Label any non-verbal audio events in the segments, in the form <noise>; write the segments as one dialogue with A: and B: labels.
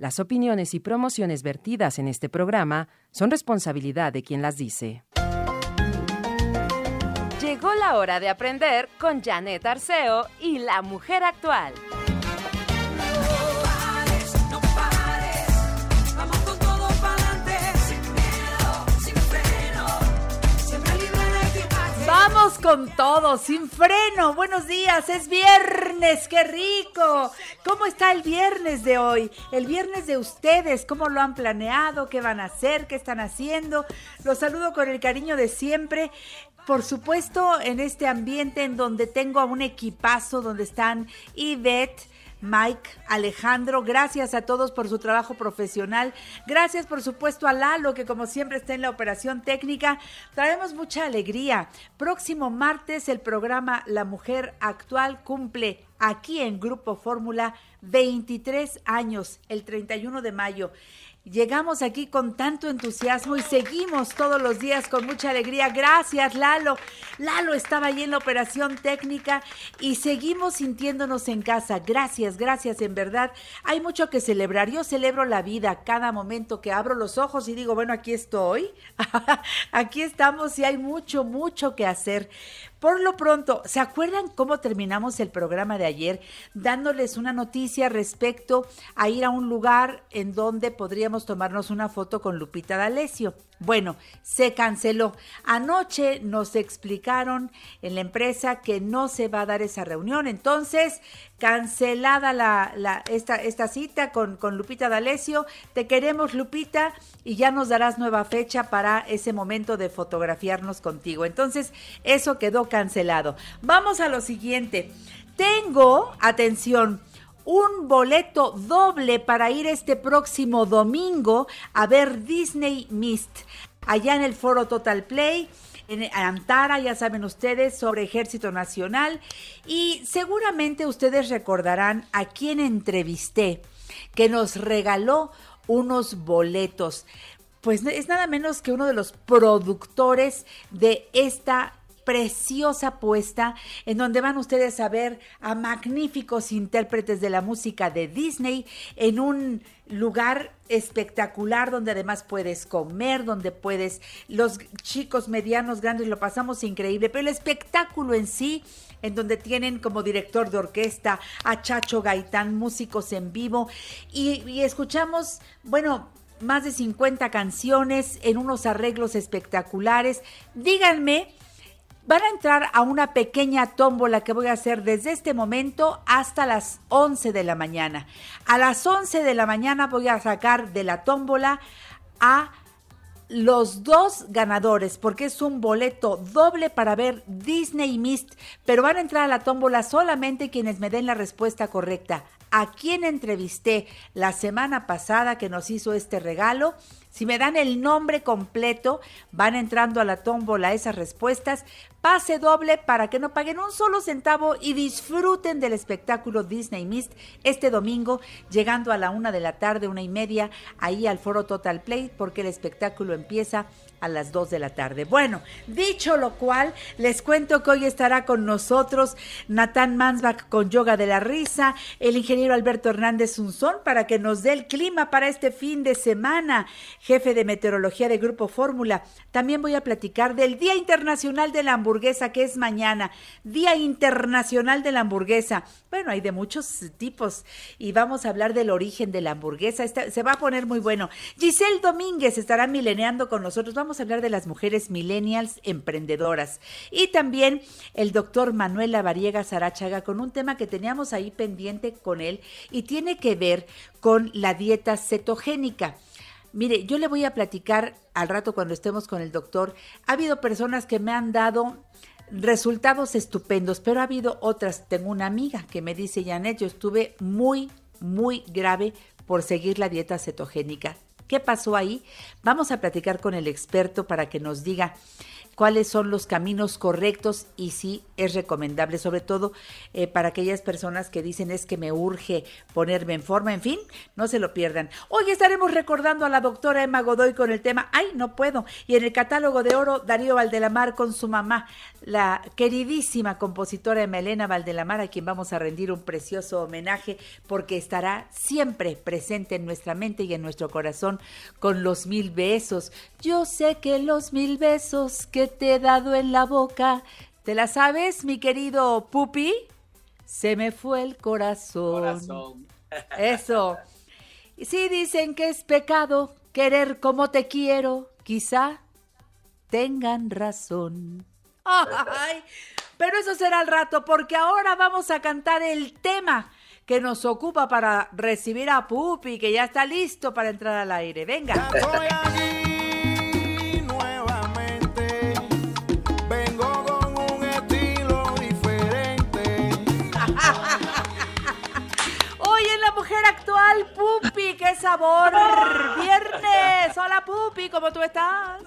A: Las opiniones y promociones vertidas en este programa son responsabilidad de quien las dice. Llegó la hora de aprender con Janet Arceo y la mujer actual.
B: Con todo, sin freno.
C: Buenos días, es viernes, qué rico. ¿Cómo está el viernes de hoy? El viernes de ustedes, ¿cómo lo han planeado? ¿Qué van a hacer? ¿Qué están haciendo? Los saludo con el cariño de siempre. Por supuesto, en este ambiente en donde tengo a un equipazo, donde están Ivette, Mike, Alejandro, gracias a todos por su trabajo profesional. Gracias, por supuesto, a Lalo, que como siempre está en la operación técnica. Traemos mucha alegría. Próximo martes, el programa La Mujer Actual cumple aquí en Grupo Fórmula 23 años, el 31 de mayo. Llegamos aquí con tanto entusiasmo y seguimos todos los días con mucha alegría. Gracias, Lalo. Lalo estaba ahí en la operación técnica y seguimos sintiéndonos en casa. Gracias, gracias, en verdad. Hay mucho que celebrar. Yo celebro la vida cada momento que abro los ojos y digo, bueno, aquí estoy. <laughs> aquí estamos y hay mucho, mucho que hacer. Por lo pronto, ¿se acuerdan cómo terminamos el programa de ayer dándoles una noticia respecto a ir a un lugar en donde podríamos tomarnos una foto con Lupita D'Alessio? Bueno, se canceló. Anoche nos explicaron en la empresa que no se va a dar esa reunión. Entonces, cancelada la, esta, esta cita con, con Lupita D'Alessio. Te queremos, Lupita, y ya nos darás nueva fecha para ese momento de fotografiarnos contigo. Entonces, eso quedó cancelado. Vamos a lo siguiente. Tengo, atención, un boleto doble para ir este próximo domingo a ver Disney Mist allá en el foro Total Play. En Antara, ya saben ustedes, sobre Ejército Nacional. Y seguramente ustedes recordarán a quien entrevisté que nos regaló unos boletos. Pues es nada menos que uno de los productores de esta preciosa puesta en donde van ustedes a ver a magníficos intérpretes de la música de Disney en un lugar espectacular donde además puedes comer, donde puedes, los chicos medianos, grandes, lo pasamos increíble, pero el espectáculo en sí, en donde tienen como director de orquesta a Chacho Gaitán, músicos en vivo, y, y escuchamos, bueno, más de 50 canciones en unos arreglos espectaculares. Díganme, van a entrar a una pequeña tómbola que voy a hacer desde este momento hasta las 11 de la mañana. A las 11 de la mañana voy a sacar de la tómbola a los dos ganadores, porque es un boleto doble para ver Disney Mist, pero van a entrar a la tómbola solamente quienes me den la respuesta correcta. A quien entrevisté la semana pasada que nos hizo este regalo, si me dan el nombre completo, van entrando a la tómbola esas respuestas. Pase doble para que no paguen un solo centavo y disfruten del espectáculo Disney Mist este domingo, llegando a la una de la tarde, una y media, ahí al foro Total Play, porque el espectáculo empieza a las 2 de la tarde. Bueno, dicho lo cual, les cuento que hoy estará con nosotros Natán Mansbach con Yoga de la Risa, el ingeniero Alberto Hernández Unzón para que nos dé el clima para este fin de semana. jefe de meteorología de Grupo Fórmula. También voy a platicar del Día Internacional de la Hamburguesa, que es mañana. Día Internacional de la Hamburguesa. Bueno, hay de muchos tipos y vamos a hablar del origen de la hamburguesa. Esta- se va a poner muy bueno. Giselle Domínguez estará mileneando con nosotros. Vamos a hablar de las mujeres millennials emprendedoras. Y también el doctor Manuel Lavariega Sarachaga con un tema que teníamos ahí pendiente con él y tiene que ver con la dieta cetogénica. Mire, yo le voy a platicar al rato cuando estemos con el doctor. Ha habido personas que me han dado resultados estupendos, pero ha habido otras. Tengo una amiga que me dice, Janet, yo estuve muy, muy grave por seguir la dieta cetogénica. ¿Qué pasó ahí? Vamos a platicar con el experto para que nos diga cuáles son los caminos correctos y si es recomendable, sobre todo eh, para aquellas personas que dicen es que me urge ponerme en forma, en fin, no se lo pierdan. Hoy estaremos recordando a la doctora Emma Godoy con el tema Ay, no puedo. Y en el catálogo de oro, Darío Valdelamar con su mamá, la queridísima compositora Emma Elena Valdelamar, a quien vamos a rendir un precioso homenaje porque estará siempre presente en nuestra mente y en nuestro corazón con los mil besos. Yo sé que los mil besos que te he dado en la boca, ¿te la sabes, mi querido Pupi? Se me fue el corazón.
D: Corazón. <laughs>
C: Eso. Y si dicen que es pecado querer como te quiero, quizá tengan razón. Ay, pero eso será al rato, porque ahora vamos a cantar el tema que nos ocupa para recibir a Pupi, que ya está listo para entrar al aire. Venga. Qué sabor. Viernes. Hola, Pupi, ¿cómo tú estás?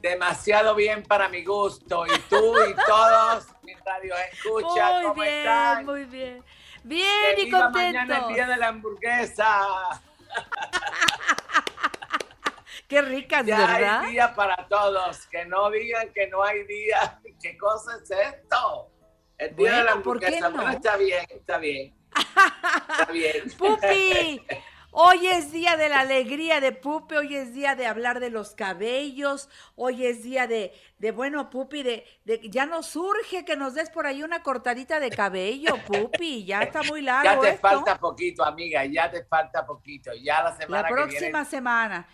D: Demasiado bien para mi gusto. Y tú y todos mis radio escucha,
C: Muy
D: ¿cómo
C: bien,
D: están?
C: muy bien. Bien
D: Que
C: y
D: viva mañana el día de la hamburguesa. <laughs>
C: Qué ricas,
D: Ya
C: ¿verdad?
D: hay día para todos. Que no digan que no hay día. <laughs> ¿Qué cosa es esto? El día de la
C: Bueno, ¿por qué
D: hamburguesa.
C: no?
D: Bueno, está bien, está bien. <laughs> Está bien.
C: Pupi, hoy es día de la alegría de Pupi, hoy es día de hablar de los cabellos, hoy es día de, de bueno, Pupi, de, de ya nos surge que nos des por ahí una cortadita de cabello, Pupi, ya está muy largo
D: Ya te
C: esto.
D: falta poquito, amiga. Ya te falta poquito. Ya la semana
C: La
D: que
C: próxima
D: viene.
C: semana.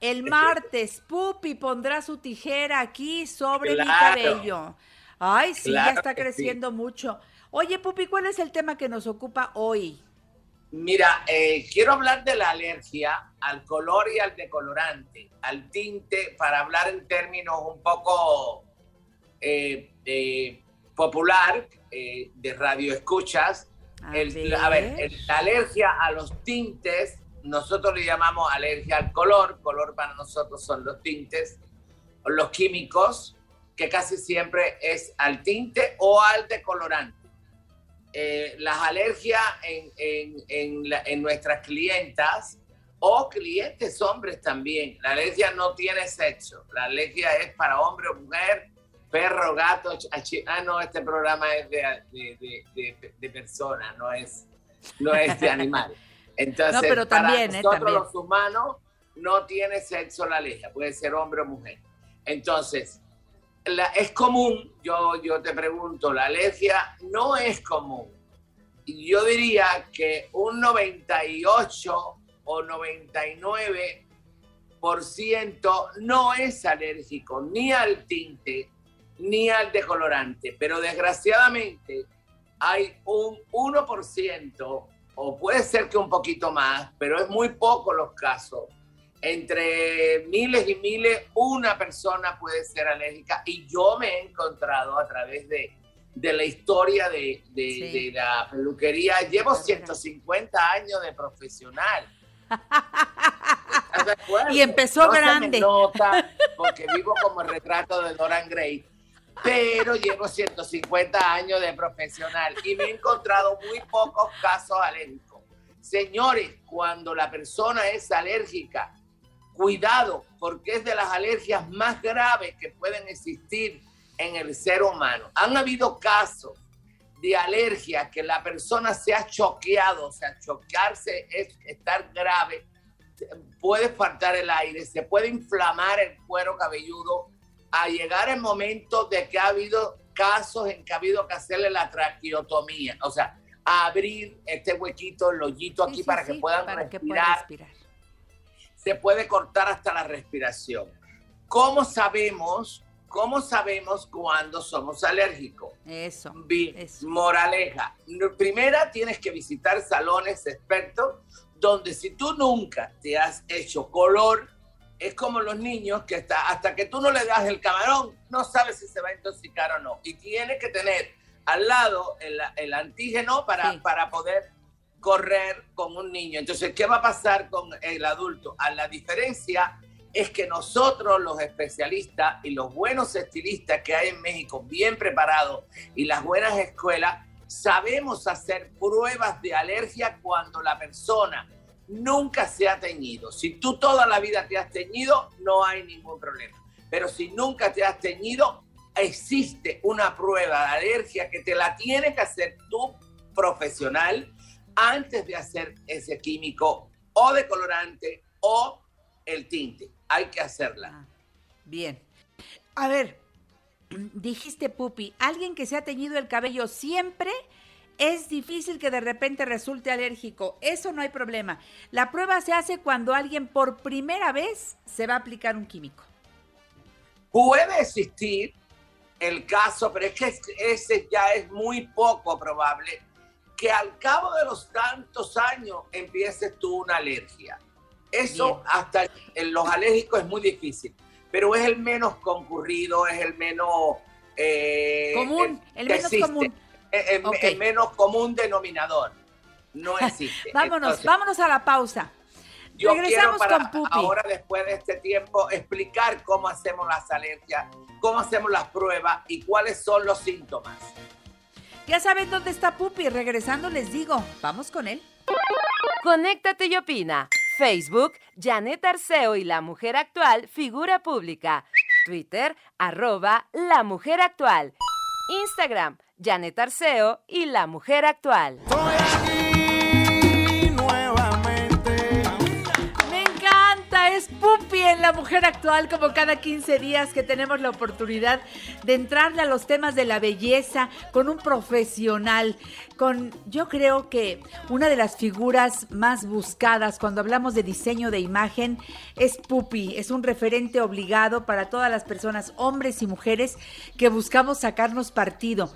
C: El <laughs> martes, Pupi pondrá su tijera aquí sobre mi cabello. Ay, sí, ya está
D: sí.
C: creciendo mucho. Oye, Pupi, ¿cuál es el tema que nos ocupa hoy?
D: Mira, eh, quiero hablar de la alergia al color y al decolorante, al tinte, para hablar en términos un poco eh, eh, popular eh, de radioescuchas.
C: A
D: El-
C: ver.
D: a ver, el- la alergia a los tintes, nosotros le llamamos alergia al color, color para nosotros son los tintes, los químicos, que casi siempre es al tinte o al decolorante. Eh, las alergias en, en- en la- en nuestras clientas o clientes hombres también. La alergia no tiene sexo. La alergia es para hombre o mujer, perro, gato. achi- Ah, no, este programa es de, de, de, de- de persona, no es, no es de animal. <laughs> Entonces,
C: No, pero
D: para
C: también, ¿eh?
D: nosotros
C: También.
D: los humanos no tiene sexo la alergia, puede ser hombre o mujer. Entonces, la- es común, yo, yo te pregunto, la alergia no es común. Yo diría que un 98 o 99 por ciento no es alérgico ni al tinte ni al decolorante, pero desgraciadamente hay un 1% o puede ser que un poquito más, pero es muy poco los casos. Entre miles y miles, una persona puede ser alérgica y yo me he encontrado a través de, de la historia de, de-
C: Sí.
D: de la peluquería. Llevo
C: Claro.
D: 150 años de profesional. <laughs>
C: Y empezó
D: No se me
C: grande.
D: nota <laughs> porque vivo como el retrato de Dorian Gray, pero llevo 150 años de profesional y me he encontrado muy pocos casos alérgicos. Señores, cuando la persona es alérgica, cuidado, porque es de las alergias más graves que pueden existir en el ser humano. Han habido casos de alergia que la persona se ha choqueado, o sea, choquearse es estar grave, puede faltar el aire, se puede inflamar el cuero cabelludo, a llegar el momento de que ha habido casos en que ha habido que hacerle la traqueotomía, o sea, abrir este huequito, el hoyito aquí
C: sí,
D: para
C: sí,
D: que puedan
C: para
D: respirar. Se puede cortar hasta la respiración. ¿Cómo sabemos, cómo sabemos cuándo somos alérgicos?
C: Eso. Eso.
D: moraleja. Primera, tienes que visitar salones expertos donde si tú nunca te has hecho color, es como los niños que está, hasta que tú no le das el camarón, no sabes si se va a intoxicar o no. Y tienes que tener al lado el, el antígeno para,
C: Sí.
D: para poder correr con un niño. Entonces, ¿qué va a pasar con el adulto? A la diferencia es que nosotros los especialistas y los buenos estilistas que hay en México, bien preparados, y las buenas escuelas, sabemos hacer pruebas de alergia cuando la persona nunca se ha teñido. Si tú toda la vida te has teñido, no hay ningún problema. Pero si nunca te has teñido, existe una prueba de alergia que te la tiene que hacer tu profesional antes de hacer ese químico o decolorante o el tinte. Hay que hacerla.
C: Ah, bien. A ver, dijiste, Pupi, alguien que se ha teñido el cabello siempre es difícil que de repente resulte alérgico. Eso no hay problema. La prueba se hace cuando alguien por primera vez se va a aplicar un químico.
D: Puede existir el caso, pero es que ese ya es muy poco probable, que al cabo de los tantos años empieces tú una alergia. Eso
C: Bien.
D: hasta en los alérgicos es muy difícil, pero es el menos concurrido, es el menos... eh,
C: Común, el
D: que
C: menos
D: existe.
C: común.
D: Eh, El, el menos común denominador. No <laughs> existe.
C: Vámonos,
D: Entonces,
C: vámonos a la pausa.
D: yo
C: Regresamos
D: quiero para
C: con Pupi.
D: ahora, después de este tiempo, explicar cómo hacemos las alergias, cómo hacemos las pruebas y cuáles son los síntomas.
C: Ya saben dónde está Pupi. Regresando les digo, vamos con él.
A: Conéctate y opina. Facebook, Janet Arceo y la mujer actual, figura pública. Twitter, arroba la mujer actual. Instagram, Janet Arceo y la mujer actual.
C: La Mujer Actual, como cada 15 días que tenemos la oportunidad de entrarle a los temas de la belleza con un profesional, con yo creo que una de las figuras más buscadas cuando hablamos de diseño de imagen es Pupi, es un referente obligado para todas las personas, hombres y mujeres, que buscamos sacarnos partido.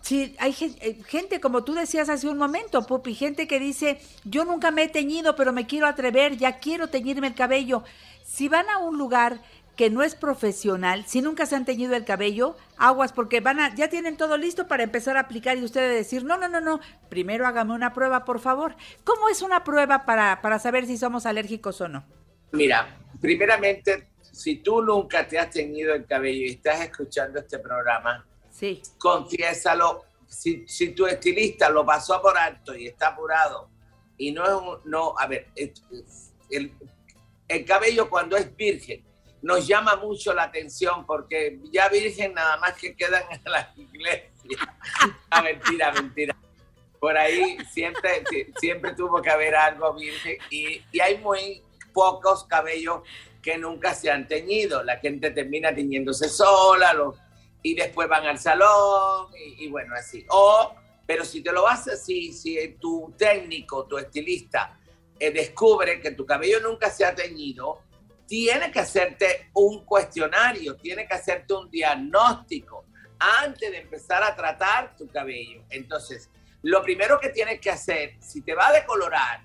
C: Sí, hay eh, gente, como tú decías hace un momento, Pupi, gente que dice, yo nunca me he teñido, pero me quiero atrever, ya quiero teñirme el cabello. Si van a un lugar que no es profesional, si nunca se han teñido el cabello, aguas, porque van a, ya tienen todo listo para empezar a aplicar y ustedes decir, no, no, no, no, primero hágame una prueba, por favor. ¿Cómo es una prueba para, para saber si somos alérgicos o no?
D: Mira, primeramente, si tú nunca te has teñido el cabello y estás escuchando este programa,
C: Sí,
D: confiésalo. Si, si tu estilista lo pasó por alto y está apurado y no es un, no, a ver, el, el cabello cuando es virgen nos llama mucho la atención porque ya virgen nada más que quedan en la iglesia. <laughs> Ah, mentira, mentira. Por ahí siempre, si- siempre tuvo que haber algo virgen y, hay muy pocos cabellos que nunca se han teñido. La gente termina teñiéndose sola, los y después van al salón y, y bueno, así. O, pero si te lo vas así, si tu técnico, tu estilista eh, descubre que tu cabello nunca se ha teñido, tiene que hacerte un cuestionario, tiene que hacerte un diagnóstico antes de empezar a tratar tu cabello. Entonces, lo primero que tienes que hacer, si te va a decolorar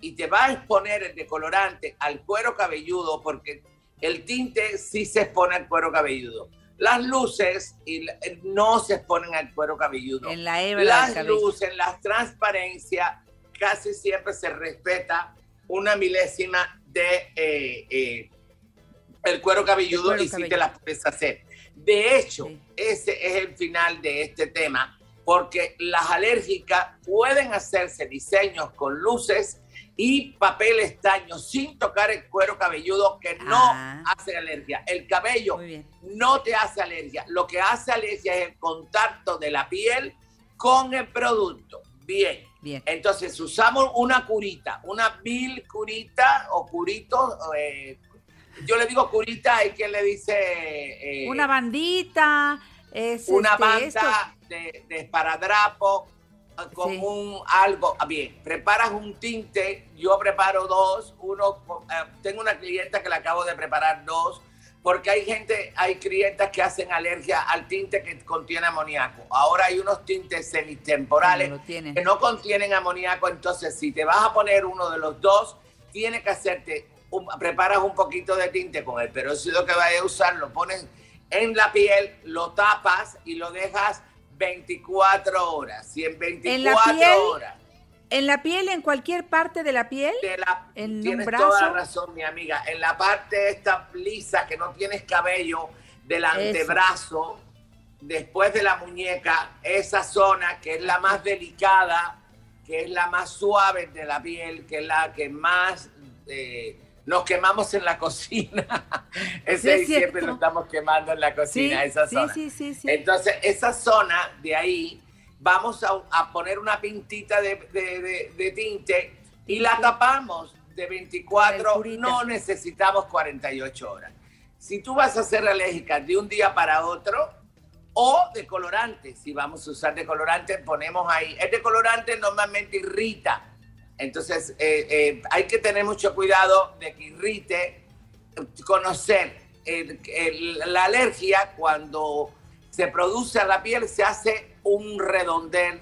D: y te va a exponer el decolorante al cuero cabelludo, porque el tinte sí se expone al cuero cabelludo. Las luces eh, no se exponen al cuero cabelludo.
C: en la hebra
D: Las luces, las transparencias, casi siempre se respeta una milésima de eh, eh, el cuero cabelludo
C: cuero
D: y sí te las puedes hacer. De hecho,
C: Sí.
D: ese es el final de este tema, porque las alérgicas pueden hacerse diseños con luces y papel estaño sin tocar el cuero cabelludo que no
C: Ah.
D: hace alergia. El cabello no te hace alergia. Lo que hace alergia es el contacto de la piel con el producto. Bien.
C: Bien.
D: Entonces usamos una curita, una mil curita o curito. eh, yo le digo curita, hay quien le dice eh,
C: Una bandita, es
D: una
C: este,
D: banda
C: esto-
D: de, de esparadrapo eh, con
C: Sí.
D: un algo. ah, Bien, preparas un tinte, yo preparo dos, uno, eh, tengo una clienta que le acabo de preparar dos, porque hay gente, hay clientas que hacen alergia al tinte que contiene amoníaco. Ahora hay unos tintes semitemporales
C: No
D: que no contienen amoníaco, entonces si te vas a poner uno de los dos, tienes que hacerte, un- preparas un poquito de tinte con el peróxido que vayas a usar, lo pones en la piel, lo tapas y lo dejas 24 horas. Si en 24
C: piel?
D: horas
C: En la piel, en cualquier parte de la piel.
D: de la,
C: ¿En
D: tienes
C: brazo?
D: toda la razón, mi amiga, en la parte esta lisa que no tienes cabello del antebrazo, después de la muñeca, esa zona que es la más delicada, que es la más suave de la piel, que es la que más eh, nos quemamos en la cocina. <laughs> Ese
C: es
D: siempre lo estamos quemando en la
C: Sí,
D: cocina, esa
C: sí,
D: zona.
C: sí, sí, sí.
D: Entonces, esa zona de ahí, vamos a, a poner una pintita de, de- de- de tinte y la tapamos de
C: Con
D: 24,
C: el curita.
D: no necesitamos 48 horas. Si tú vas a ser alérgica de un día para otro o de colorante, si vamos a usar de colorante, ponemos ahí. El de colorante normalmente irrita. Entonces, eh, eh, hay que tener mucho cuidado de que irrite, conocer el- el- la alergia cuando se produce a la piel, se hace un redondel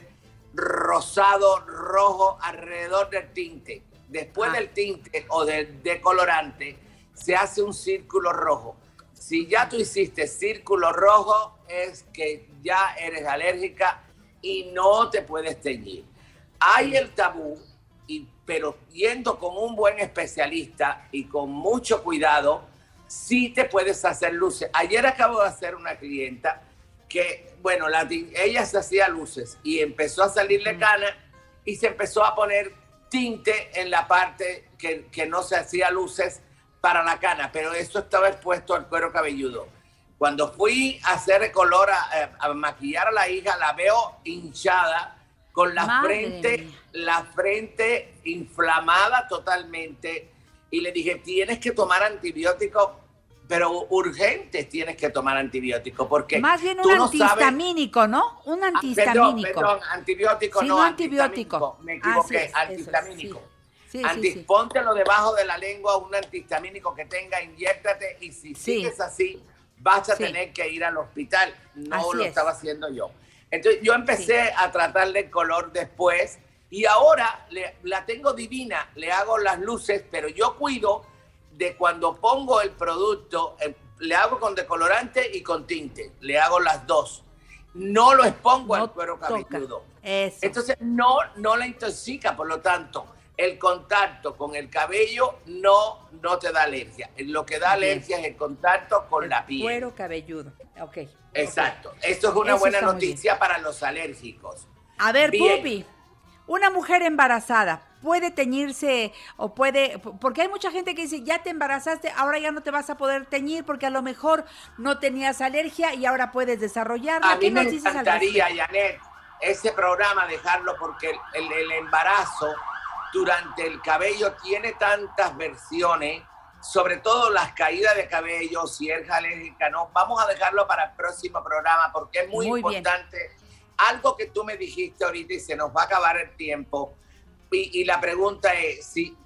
D: rosado, rojo alrededor del tinte. Después
C: Ah.
D: del tinte o del decolorante, se hace un círculo rojo. Si ya tú hiciste círculo rojo, es que ya eres alérgica y no te puedes teñir. Hay el tabú, y, pero yendo con un buen especialista y con mucho cuidado, sí te puedes hacer luces. Ayer acabo de hacer una clienta que, bueno, la, ella se hacía luces y empezó a salirle cana y se empezó a poner tinte en la parte que, que no se hacía luces para la cana, pero eso estaba expuesto al cuero cabelludo. Cuando fui a hacer color, a, eh, a maquillar a la hija, la veo hinchada, con la
C: Madre
D: frente, la frente inflamada totalmente. Y le dije, tienes que tomar antibiótico, pero urgente tienes que tomar antibiótico, porque
C: Más bien un
D: tú
C: antihistamínico, ¿no? Un
D: Ah, Perdón,
C: antihistamínico.
D: perdón, antibiótico,
C: Sí,
D: no, antibiótico. Me equivoqué,
C: es,
D: antihistamínico.
C: sí. Sí.
D: Póntelo debajo de la lengua, un antihistamínico que tenga, inyéctate y si sigues así, vas a tener que ir al hospital. No
C: Así
D: lo
C: es.
D: estaba haciendo yo. Entonces yo empecé a tratarle el color después y ahora le- la tengo divina, le hago las luces, pero yo cuido de cuando pongo el producto, eh, le hago con decolorante y con tinte, le hago las dos. No lo expongo
C: No
D: al cuero cabelludo. Entonces no, no la intoxica, por lo tanto, el contacto con el cabello no, no te da alergia. Lo que da
C: Bien.
D: alergia es el contacto con
C: El
D: la piel.
C: Cuero cabelludo. Ok.
D: Exacto. Esto es una
C: Eso
D: buena noticia para los alérgicos.
C: A ver. Pupi, una mujer embarazada puede teñirse o puede, porque hay mucha gente que dice, ya te embarazaste, ahora ya no te vas a poder teñir porque a lo mejor no tenías alergia y ahora puedes desarrollarla.
D: A
C: ¿Qué
D: mí me encantaría? Janet, ese programa dejarlo porque el, el- el embarazo durante el cabello tiene tantas versiones, sobre todo las caídas de cabello, si es alérgica, no. Vamos a dejarlo para el próximo programa porque es muy,
C: Muy bien.
D: importante. Algo que tú me dijiste ahorita y se nos va a acabar el tiempo. Y, y la pregunta es, si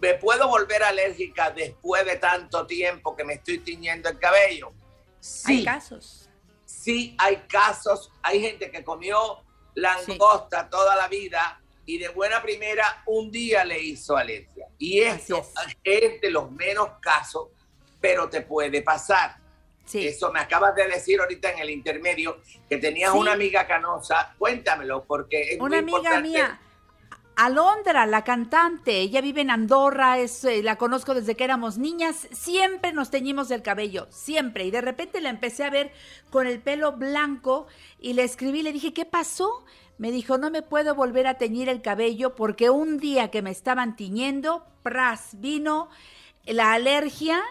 D: me puedo volver alérgica después de tanto tiempo que me estoy tiñendo el cabello. Sí,
C: Hay casos.
D: sí hay casos, hay gente que comió langosta toda la vida y de buena primera un día le hizo alergia. Y
C: Así
D: es. de los menos casos, pero te puede pasar.
C: Sí.
D: Eso me acabas de decir ahorita en el intermedio, que tenías
C: Sí.
D: una amiga canosa. Cuéntamelo, porque es
C: Una
D: muy
C: amiga
D: importante.
C: mía, Alondra, la cantante, ella vive en Andorra, es, eh, la conozco desde que éramos niñas, siempre nos teñimos el cabello, siempre. Y de repente la empecé a ver con el pelo blanco y le escribí, le dije, ¿qué pasó? Me dijo, no me puedo volver a teñir el cabello porque un día que me estaban tiñendo, pras, vino la alergia.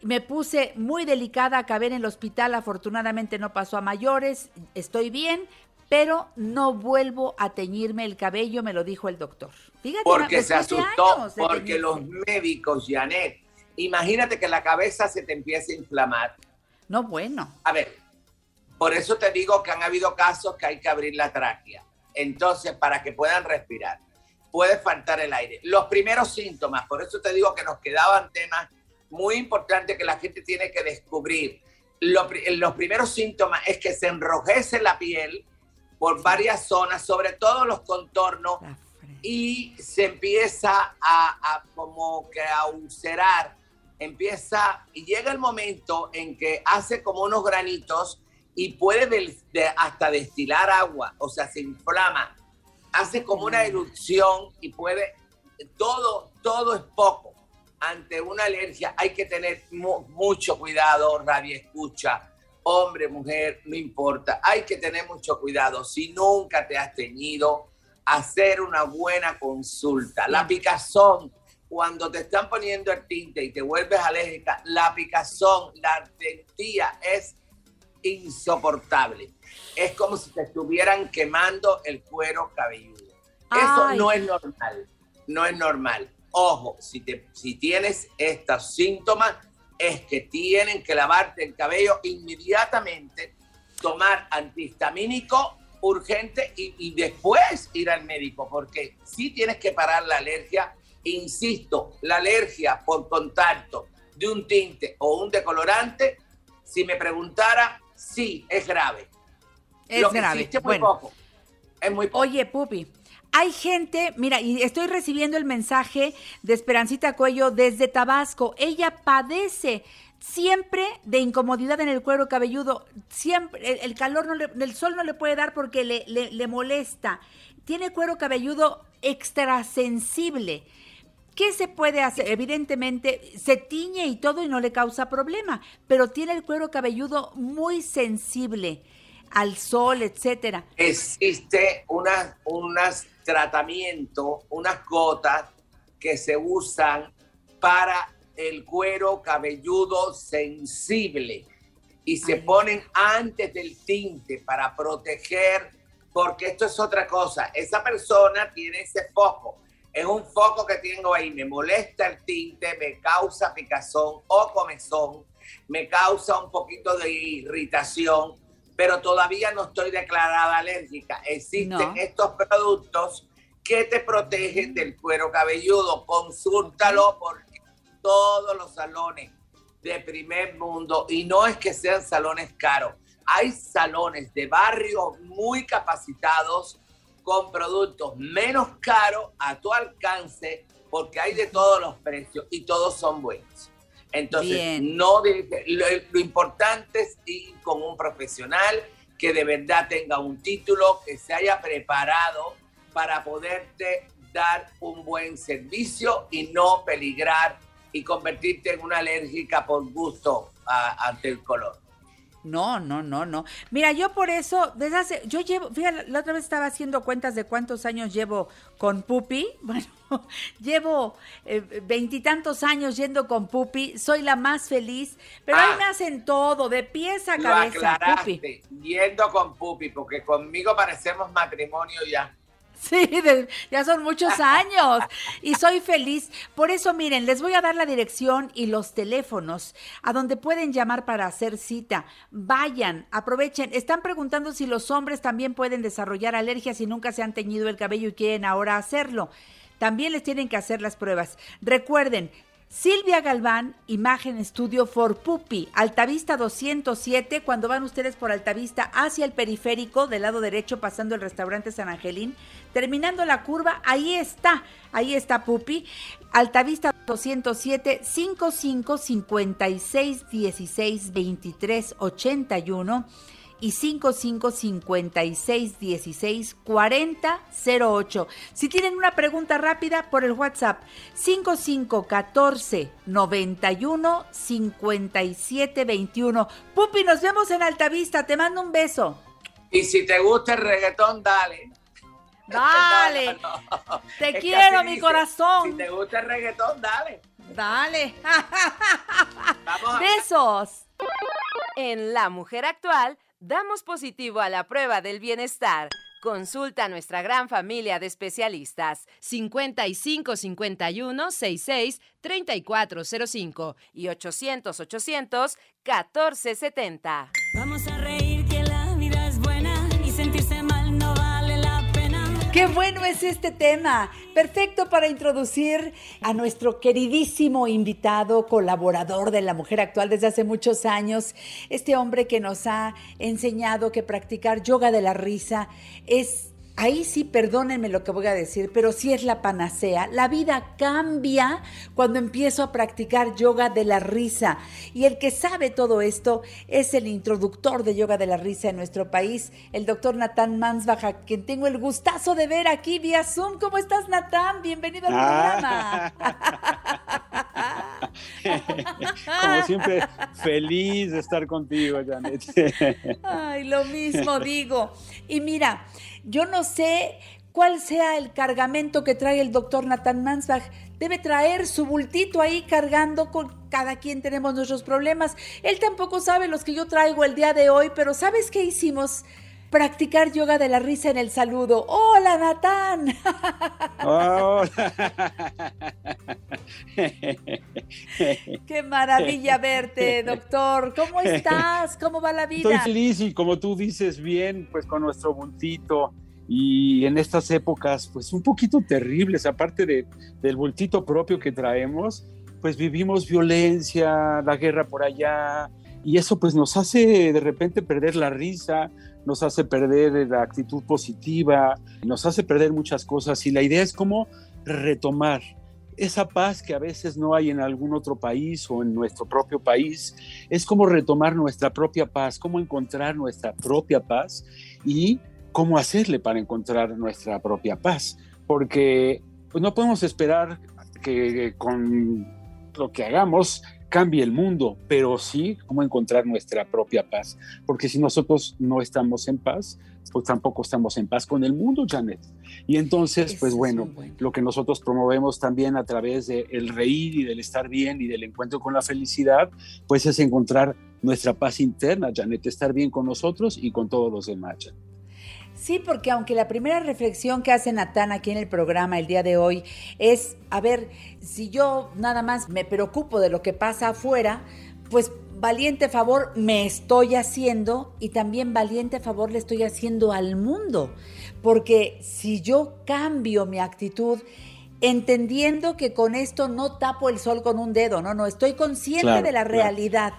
C: Me puse muy delicada, acabé en el hospital, afortunadamente no pasó a mayores, estoy bien, pero no vuelvo a teñirme el cabello, me lo dijo el doctor. Fíjate,
D: Porque se asustó, porque los médicos, Janet, imagínate que la cabeza se te empiece a inflamar.
C: No, bueno.
D: A ver, por eso te digo que han habido casos que hay que abrir la tráquea. Entonces, para que puedan respirar, puede faltar el aire. Los primeros síntomas, por eso te digo que nos quedaban temas muy importantes que la gente tiene que descubrir. Los primeros síntomas es que se enrojece la piel por varias zonas, sobre todo los contornos, y se empieza a, a como que a ulcerar, empieza y llega el momento en que hace como unos granitos y puede de- hasta destilar agua, o sea, se inflama, hace como una erupción y puede, todo, todo es poco. Ante una alergia hay que tener mu- mucho cuidado, radio escucha, hombre, mujer, no importa, hay que tener mucho cuidado. Si nunca te has teñido, hacer una buena consulta. La picazón, cuando te están poniendo el tinte y te vuelves alérgica, la picazón, la ardentía es insoportable. Es como si te estuvieran quemando el cuero cabelludo. Eso no es normal, no es normal. Ojo, si, te, si tienes estos síntomas, es que tienen que lavarte el cabello inmediatamente, tomar antihistamínico urgente y, y después ir al médico, porque si tienes que parar la alergia, insisto, la alergia por contacto de un tinte o un decolorante, si me preguntara, sí, es grave.
C: Es
D: Lo que
C: grave.
D: muy
C: Bueno.
D: poco. Es muy poco.
C: Oye, Pupi, hay gente, mira, y estoy recibiendo el mensaje de Esperancita Cuello desde Tabasco. Ella padece siempre de incomodidad en el cuero cabelludo. Siempre, el, calor, no le- el sol no le puede dar porque le, le- le molesta. Tiene cuero cabelludo extrasensible. ¿Qué se puede hacer? Evidentemente, se tiñe y todo y no le causa problema, pero tiene el cuero cabelludo muy sensible al sol, etcétera.
D: existe unas unas tratamientos, unas gotas que se usan para el cuero cabelludo sensible y se
C: Ay.
D: ponen antes del tinte para proteger, porque esto es otra cosa. Esa persona tiene ese foco. Es un foco que tengo ahí, me molesta el tinte, me causa picazón o comezón, me causa un poquito de irritación, pero todavía no estoy declarada alérgica. Existen
C: No.
D: estos productos que te protegen del cuero cabelludo. Consúltalo porque todos los salones de primer mundo, y no es que sean salones caros, hay salones de barrio muy capacitados con productos menos caros a tu alcance, porque hay de todos los precios y todos son buenos. Entonces,
C: Bien.
D: no de- lo, lo importante es ir con un profesional que de verdad tenga un título, que se haya preparado para poderte dar un buen servicio y no peligrar y convertirte en una alérgica por gusto a- ante el color.
C: No, no, no, no. Mira, yo por eso, desde hace, yo llevo, fíjate, la otra vez estaba haciendo cuentas de cuántos años llevo con Pupi. <laughs> Bueno, llevo eh, veintitantos años yendo con Pupi, soy la más feliz, pero
D: Ah.
C: ahí me hacen todo, de pies a cabeza, Pupi.
D: yendo con Pupi, porque conmigo parecemos matrimonio ya. <laughs>
C: Sí, ya son muchos años y soy feliz. Por eso, miren, les voy a dar la dirección y los teléfonos a donde pueden llamar para hacer cita. Vayan, aprovechen. Están preguntando si los hombres también pueden desarrollar alergias si nunca se han teñido el cabello y quieren ahora hacerlo. También les tienen que hacer las pruebas. Recuerden, Silvia Galván, Imagen Estudio for Pupi, Altavista 207, cuando van ustedes por Altavista hacia el periférico, del lado derecho, pasando el restaurante San Angelín, terminando la curva, ahí está, ahí está Pupi, Altavista 207, 55 56 16 23 81 y 55 56 16 40 08. Si tienen una pregunta rápida por el WhatsApp 55 14 91 57 21. Pupi, nos vemos en Altavista. Te mando un beso.
D: Y si te gusta el reggaetón, dale.
C: Dale. <laughs>
D: No, no, no.
C: Te
D: Es
C: quiero, mi
D: dice,
C: corazón.
D: Si te gusta el reggaetón, dale.
C: Dale.
D: Vamos a <laughs>
C: Besos.
A: En La Mujer Actual, damos positivo a la prueba del bienestar. Consulta a nuestra gran familia de especialistas 55 51 66 3405 y 800 800 1470.
B: Vamos a reír
C: Qué bueno es este tema. Perfecto para introducir a nuestro queridísimo invitado, colaborador de la mujer actual desde hace muchos años. Este hombre que nos ha enseñado que practicar yoga de la risa es... Ahí sí, perdónenme lo que voy a decir, pero sí es la panacea. La vida cambia cuando empiezo a practicar yoga de la risa. Y el que sabe todo esto es el introductor de yoga de la risa en nuestro país, el doctor Natán Mansbaja, quien tengo el gustazo de ver aquí vía Zoom. ¿Cómo estás, Natán? Bienvenido al
E: Ah.
C: programa. <laughs>
E: Como siempre, feliz de estar contigo, Janet.
C: Ay, lo mismo digo. Y mira, yo no sé cuál sea el cargamento que trae el doctor Nathan Mansbach. Debe traer su bultito ahí cargando con cada quien tenemos nuestros problemas. Él tampoco sabe los que yo traigo el día de hoy, pero ¿sabes qué hicimos? Practicar yoga de la risa en el saludo. ¡Hola, Natán! <laughs> <laughs> ¡Qué maravilla verte, doctor! ¿Cómo estás? ¿Cómo va la vida?
E: Estoy feliz y como tú dices bien, pues con nuestro bultito y en estas épocas, pues un poquito terribles, aparte de, del bultito propio que traemos, pues vivimos violencia, la guerra por allá, y eso pues nos hace de repente perder la risa, nos hace perder la actitud positiva, nos hace perder muchas cosas. Y la idea es cómo retomar esa paz que a veces no hay en algún otro país o en nuestro propio país, es como retomar nuestra propia paz, cómo encontrar nuestra propia paz y cómo hacerle para encontrar nuestra propia paz, porque pues, no podemos esperar que con lo que hagamos cambie el mundo, pero sí cómo encontrar nuestra propia paz, porque si nosotros no estamos en paz, pues tampoco estamos en paz con el mundo, Janet. Y entonces, pues
C: es
E: bueno,
C: un buen-
E: lo que nosotros promovemos también a través del reír y del estar bien y del encuentro con la felicidad, pues es encontrar nuestra paz interna, Janet, estar bien con nosotros y con todos los demás. Janet.
C: Sí, porque aunque la primera reflexión que hace Natán aquí en el programa el día de hoy es, a ver, si yo nada más me preocupo de lo que pasa afuera, pues valiente favor me estoy haciendo y también valiente favor le estoy haciendo al mundo. Porque si yo cambio mi actitud, entendiendo que con esto no tapo el sol con un dedo, no, no, estoy consciente
E: Claro,
C: de la
E: claro.
C: realidad,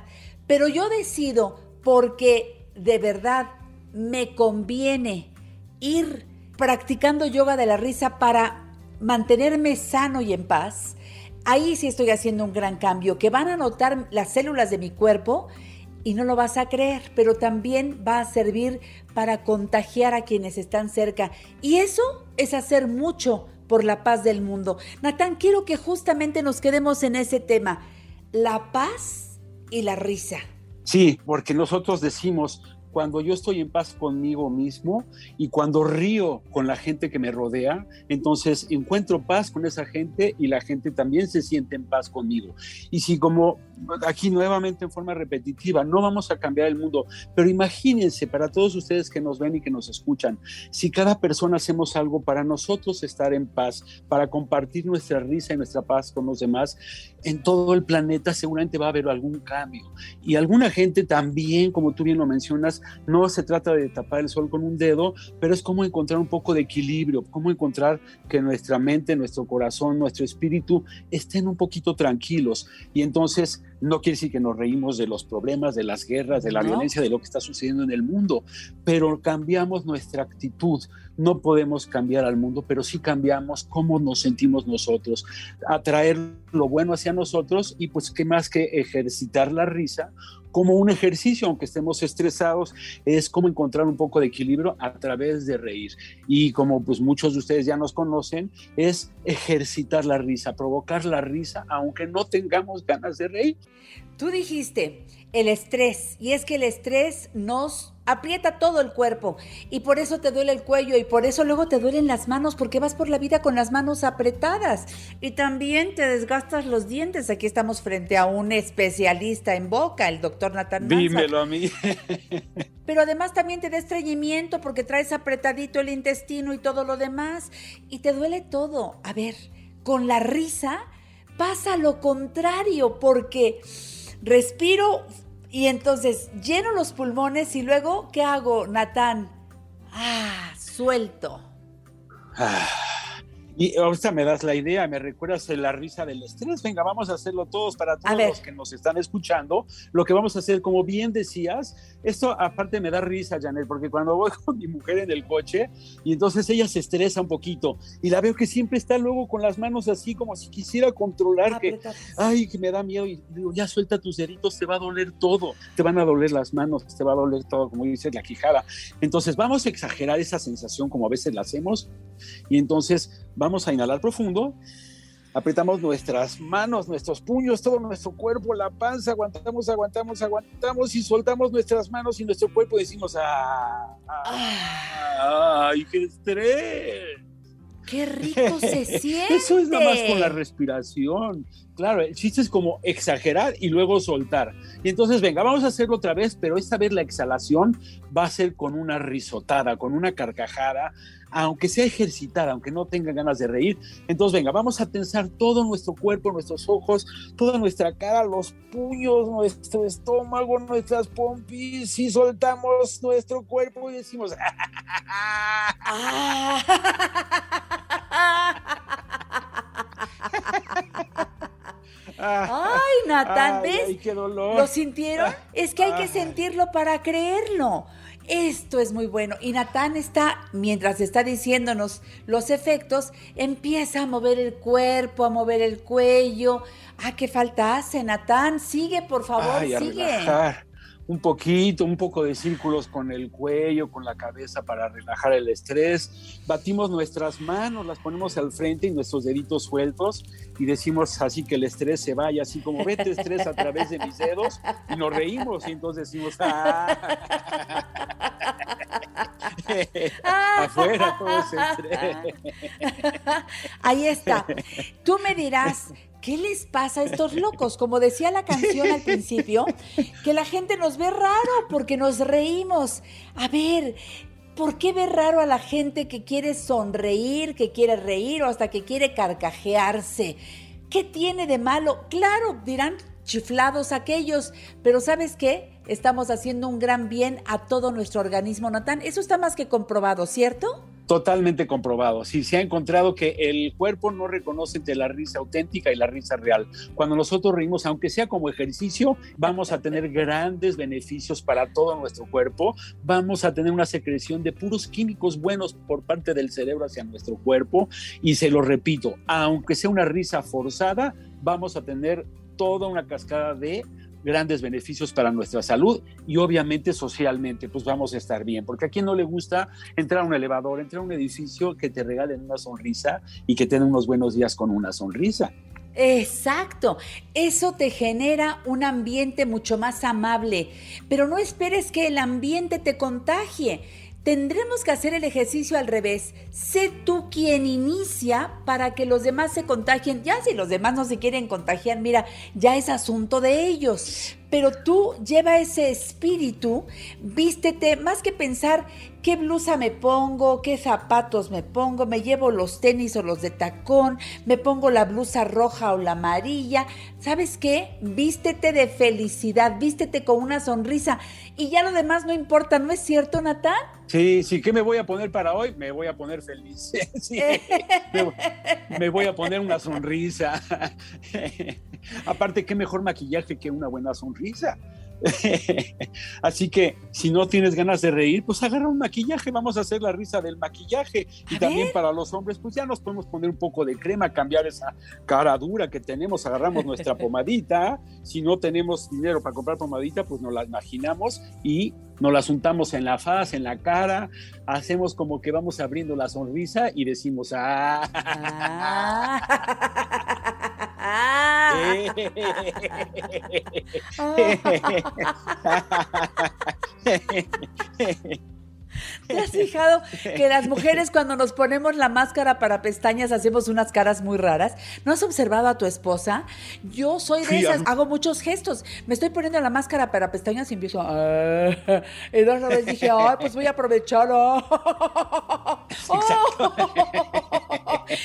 C: pero yo decido porque de verdad me conviene ir practicando yoga de la risa para mantenerme sano y en paz, ahí sí estoy haciendo un gran cambio, que van a notar las células de mi cuerpo y no lo vas a creer, pero también va a servir para contagiar a quienes están cerca. Y eso es hacer mucho por la paz del mundo. Natán, quiero que justamente nos quedemos en ese tema, la paz y la risa.
E: Sí, porque nosotros decimos, cuando yo estoy en paz conmigo mismo y cuando río con la gente que me rodea, entonces encuentro paz con esa gente y la gente también se siente en paz conmigo. Y si como aquí nuevamente en forma repetitiva, no vamos a cambiar el mundo, pero imagínense para todos ustedes que nos ven y que nos escuchan, si cada persona hacemos algo para nosotros estar en paz, para compartir nuestra risa y nuestra paz con los demás, en todo el planeta seguramente va a haber algún cambio. Y alguna gente también, como tú bien lo mencionas, no se trata de tapar el sol con un dedo, pero es como encontrar un poco de equilibrio, cómo encontrar que nuestra mente, nuestro corazón, nuestro espíritu estén un poquito tranquilos. Y entonces no quiere decir que nos reímos de los problemas, de las guerras, de la
C: No.
E: violencia, de lo que está sucediendo en el mundo, pero cambiamos nuestra actitud. No podemos cambiar al mundo, pero sí cambiamos cómo nos sentimos nosotros, atraer lo bueno hacia nosotros y pues qué más que ejercitar la risa como un ejercicio, aunque estemos estresados, es como encontrar un poco de equilibrio a través de reír. Y como pues muchos de ustedes ya nos conocen, es ejercitar la risa, provocar la risa, aunque no tengamos ganas de reír.
C: Tú dijiste el estrés, y es que el estrés nos aprieta todo el cuerpo, y por eso te duele el cuello, y por eso luego te duelen las manos, porque vas por la vida con las manos apretadas, y también te desgastas los dientes. Aquí estamos frente a un especialista en boca, el doctor Manza.
E: Dímelo a mí. <laughs>
C: pero además también te da estreñimiento porque traes apretadito el intestino y todo lo demás y te duele todo. A ver, con la risa pasa lo contrario porque respiro y entonces lleno los pulmones y luego, ¿qué hago, Natán? Ah, suelto.
E: Ah, y ahorita me das la idea, me recuerdas la risa del estrés. Venga, vamos a hacerlo todos para todos los que nos están escuchando. Lo que vamos a hacer, como bien decías, esto aparte me da risa, Janet, porque cuando voy <laughs> con mi mujer en el coche y entonces ella se estresa un poquito y la veo que siempre está luego con las manos así como si quisiera controlar que, ay, que me da miedo y digo, ya suelta tus deditos, te va a doler todo, te van a doler las manos, te va a doler todo, como dice la quijada. Entonces vamos a exagerar esa sensación como a veces la hacemos y entonces vamos a inhalar profundo, apretamos nuestras manos, nuestros puños, todo nuestro cuerpo, la panza, aguantamos, aguantamos, aguantamos y soltamos nuestras manos y nuestro cuerpo y decimos, ah, ah, ay, qué estrés.
C: ¡Qué rico se siente! <laughs>
E: Eso es nada más con la respiración. Claro, el chiste es como exagerar y luego soltar. Y entonces, venga, vamos a hacerlo otra vez, pero esta vez la exhalación va a ser con una risotada, con una carcajada, aunque sea ejercitada, aunque no tenga ganas de reír. Entonces, venga, vamos a tensar todo nuestro cuerpo, nuestros ojos, toda nuestra cara, los puños, nuestro estómago, nuestras pompis, y soltamos nuestro cuerpo y decimos, <laughs>
C: ¡Ay, Natán! ¿Ves?
E: ay, qué dolor.
C: ¿Lo sintieron? Es que hay que sentirlo para creerlo. Esto es muy bueno. Y Natán está, mientras está diciéndonos los efectos, empieza a mover el cuerpo, a mover el cuello. Ah, ¿qué falta hace, Natán? Sigue, por favor,
E: Ay, a
C: sigue.
E: relajar un poquito, un poco de círculos con el cuello, con la cabeza para relajar el estrés. Batimos nuestras manos, las ponemos al frente y nuestros deditos sueltos y decimos así que el estrés se vaya, así como vete estrés a través de mis dedos y nos reímos y entonces decimos, "Ah". afuera todo ese estrés.
C: Ahí está. Tú me dirás, ¿qué les pasa a estos locos? Como decía la canción al principio, que la gente nos ve raro porque nos reímos. A ver, ¿por qué ve raro a la gente que quiere sonreír, que quiere reír o hasta que quiere carcajearse? ¿Qué tiene de malo? Claro, dirán chiflados aquellos, pero ¿sabes qué? Estamos haciendo un gran bien a todo nuestro organismo, Natán. Eso está más que comprobado, ¿cierto?
E: Totalmente comprobado. Sí, se ha encontrado que el cuerpo no reconoce entre la risa auténtica y la risa real. Cuando nosotros reímos, aunque sea como ejercicio, vamos a tener grandes beneficios para todo nuestro cuerpo. Vamos a tener una secreción de puros químicos buenos por parte del cerebro hacia nuestro cuerpo. Y se lo repito, aunque sea una risa forzada, vamos a tener toda una cascada de grandes beneficios para nuestra salud y obviamente socialmente, pues vamos a estar bien, porque a quien no le gusta entrar a un elevador, entrar a un edificio que te regalen una sonrisa y que tengan unos buenos días con una sonrisa.
C: Exacto, eso te genera un ambiente mucho más amable, pero no esperes que el ambiente te contagie. Tendremos que hacer el ejercicio al revés. Sé tú quien inicia para que los demás se contagien. Ya si los demás no se quieren contagiar, mira, ya es asunto de ellos. Pero tú lleva ese espíritu, vístete, más que pensar qué blusa me pongo, qué zapatos me pongo, me llevo los tenis o los de tacón, me pongo la blusa roja o la amarilla. ¿Sabes qué? Vístete de felicidad, vístete con una sonrisa y ya lo demás no importa, ¿no es cierto, Natán?
E: Sí, sí, ¿qué me voy a poner para hoy? Me voy a poner feliz. <laughs> Sí, me voy a poner una sonrisa. <laughs> Aparte, qué mejor maquillaje que una buena sonrisa. <laughs> Así que si no tienes ganas de reír, pues agarra un maquillaje, vamos a hacer la risa del maquillaje. Y también para los hombres, pues ya nos podemos poner un poco de crema, cambiar esa cara dura que tenemos, agarramos nuestra <laughs> pomadita. Si no tenemos dinero para comprar pomadita, pues nos la imaginamos y nos la untamos en la faz, en la cara, hacemos como que vamos abriendo la sonrisa y decimos, ah,
C: Ah. <laughs> Ah. <laughs> <laughs> ¿Te has fijado que las mujeres cuando nos ponemos la máscara para pestañas hacemos unas caras muy raras? ¿No has observado a tu esposa? Yo soy de esas, hago muchos gestos. Me estoy poniendo la máscara para pestañas y empiezo a... <laughs> Y la otra vez dije, ay, pues voy a aprovechar. <laughs>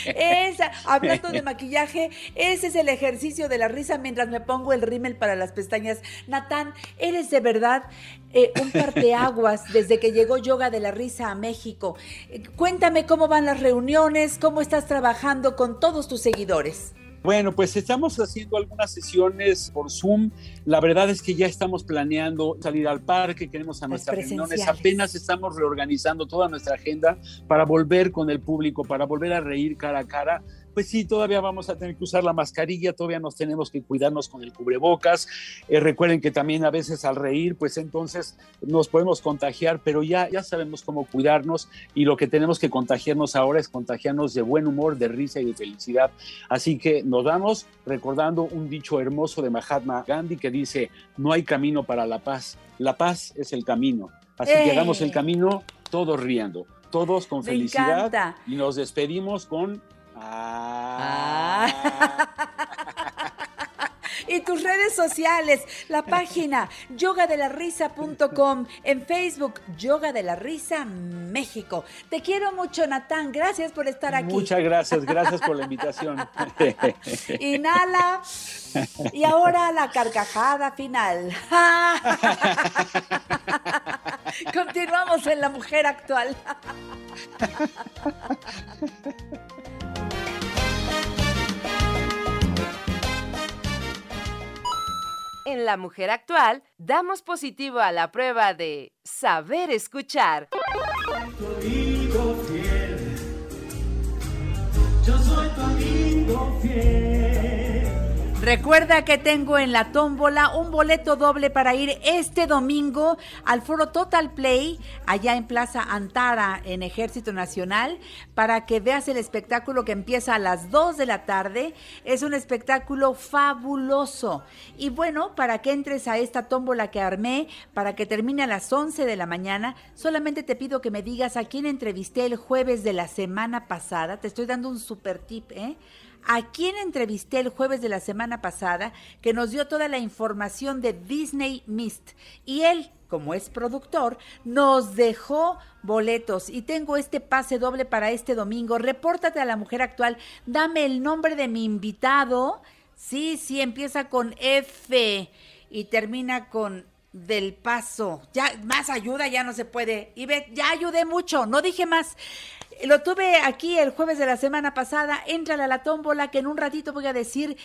C: Esa, hablando de maquillaje, ese es el ejercicio de la risa mientras me pongo el rímel para las pestañas. Natán, eres de verdad eh, un parteaguas <laughs> desde que llegó Yoga de la Risa a México. Eh, cuéntame cómo van las reuniones, cómo estás trabajando con todos tus seguidores.
E: Bueno, pues estamos haciendo algunas sesiones por Zoom. La verdad es que ya estamos planeando salir al parque, queremos a nuestras reuniones. Apenas estamos reorganizando toda nuestra agenda para volver con el público, para volver a reír cara a cara. Pues sí, todavía vamos a tener que usar la mascarilla, todavía nos tenemos que cuidarnos con el cubrebocas. Eh, recuerden que también a veces al reír, pues entonces nos podemos contagiar, pero ya, ya sabemos cómo cuidarnos y lo que tenemos que contagiarnos ahora es contagiarnos de buen humor, de risa y de felicidad. Así que nos vamos recordando un dicho hermoso de Mahatma Gandhi que dice, no hay camino para la paz, la paz es el camino. Así
C: ¡Eh!
E: que hagamos el camino todos riendo, todos con
C: Me
E: felicidad
C: encanta.
E: y nos despedimos con...
C: Ah.
E: Ah. <laughs>
C: Y tus redes sociales, la página yogadelarisa.com, en Facebook Yoga de la Risa México. Te quiero mucho, Natán. Gracias por estar aquí.
E: Muchas gracias, gracias por la invitación. <laughs>
C: Inhala. Y ahora la carcajada final. <laughs> Continuamos en La Mujer Actual.
A: En La Mujer Actual damos positivo a la prueba de saber escuchar.
F: fiel. Yo soy tu amigo fiel.
C: Recuerda que tengo en la tómbola un boleto doble para ir este domingo al foro Total Play, allá en Plaza Antara, en Ejército Nacional, para que veas el espectáculo que empieza a las 2 de la tarde. Es un espectáculo fabuloso. Y bueno, para que entres a esta tómbola que armé, para que termine a las 11 de la mañana, solamente te pido que me digas a quién entrevisté el jueves de la semana pasada. Te estoy dando un super tip, ¿eh? A quien entrevisté el jueves de la semana pasada, que nos dio toda la información de Disney Mist. Y él, como es productor, nos dejó boletos. Y tengo este pase doble para este domingo. Repórtate a la mujer actual. Dame el nombre de mi invitado. Sí, sí, empieza con F y termina con del paso. Ya, más ayuda ya no se puede. Y ve, ya ayudé mucho, no dije más. Lo tuve aquí el jueves de la semana pasada. Entrale a la tómbola que en un ratito voy a decir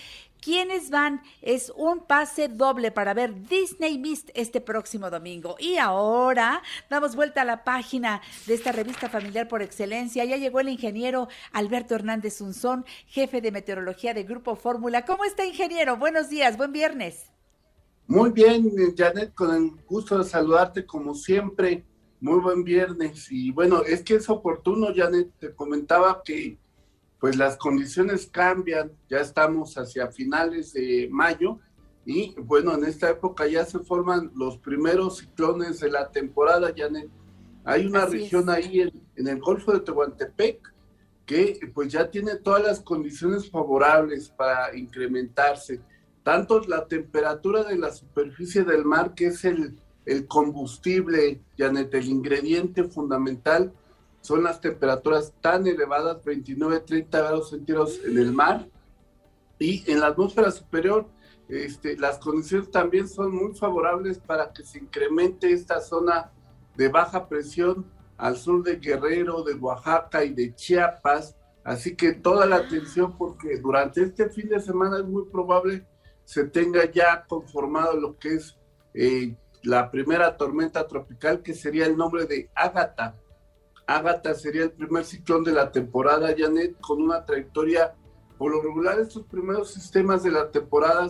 C: quiénes van. Es un pase doble para ver Disney Mist este próximo domingo. Y ahora damos vuelta a la página de esta revista familiar por excelencia. Ya llegó el ingeniero Alberto Hernández Unzón, jefe de meteorología de Grupo Fórmula. ¿Cómo está, ingeniero? Buenos días, buen viernes.
G: Muy bien, Janet, con el gusto de saludarte como siempre. Muy buen viernes. Y bueno, es que es oportuno, Janet. Te comentaba que pues las condiciones cambian. Ya estamos hacia finales de mayo y bueno, en esta época ya se forman los primeros ciclones de la temporada, Janet. Hay una
C: Así
G: región
C: es.
G: ahí en, en el Golfo de Tehuantepec que pues ya tiene todas las condiciones favorables para incrementarse tanto la temperatura de la superficie del mar, que es el, el combustible, Janet, el ingrediente fundamental, son las temperaturas tan elevadas, 29, 30 grados centígrados en el mar, y en la atmósfera superior, este, las condiciones también son muy favorables para que se incremente esta zona de baja presión al sur de Guerrero, de Oaxaca y de Chiapas. Así que toda la atención porque durante este fin de semana es muy probable se tenga ya conformado lo que es eh, la primera tormenta tropical, que sería el nombre de Ágata. Ágata sería el primer ciclón de la temporada, Janet, con una trayectoria, por lo regular estos primeros sistemas de la temporada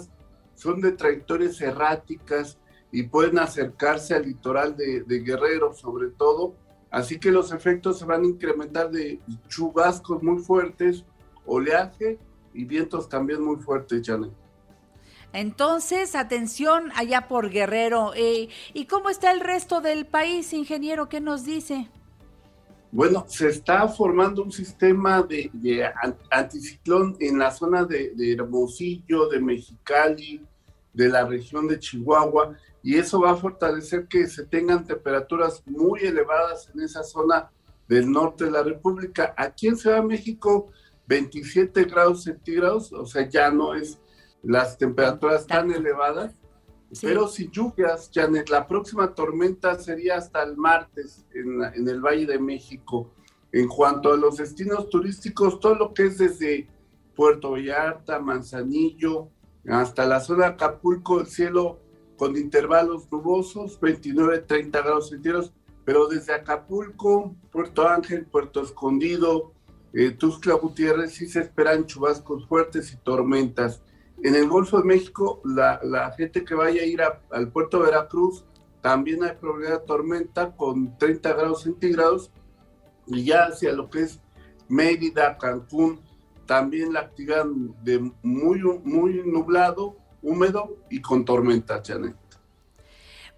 G: son de trayectorias erráticas y pueden acercarse al litoral de, de Guerrero sobre todo, así que los efectos se van a incrementar de chubascos muy fuertes, oleaje y vientos también muy fuertes, Janet.
C: Entonces, atención allá por Guerrero. Eh, ¿Y cómo está el resto del país, ingeniero? ¿Qué nos dice?
G: Bueno, se está formando un sistema de, de an- anticiclón en la zona de, de Hermosillo, de Mexicali, de la región de Chihuahua, y eso va a fortalecer que se tengan temperaturas muy elevadas en esa zona del norte de la República. Aquí en Ciudad de México, 27 grados centígrados, o sea, ya no es las temperaturas tan elevadas,
C: Sí.
G: pero si lluvias, Janet, la próxima tormenta sería hasta el martes en el Valle de México. En cuanto a los destinos turísticos, todo lo que es desde Puerto Vallarta, Manzanillo, hasta la zona de Acapulco, el cielo con intervalos nubosos, 29, 30 grados centígrados, pero desde Acapulco, Puerto Ángel, Puerto Escondido, eh, Tuxtla Gutiérrez, sí se esperan chubascos fuertes y tormentas. En el Golfo de México, la, gente que vaya a ir al puerto de Veracruz, también hay probabilidad de tormenta con 30 grados centígrados. Y ya hacia lo que es Mérida, Cancún, también la actividad de muy, muy nublado, húmedo y con tormenta, Janet.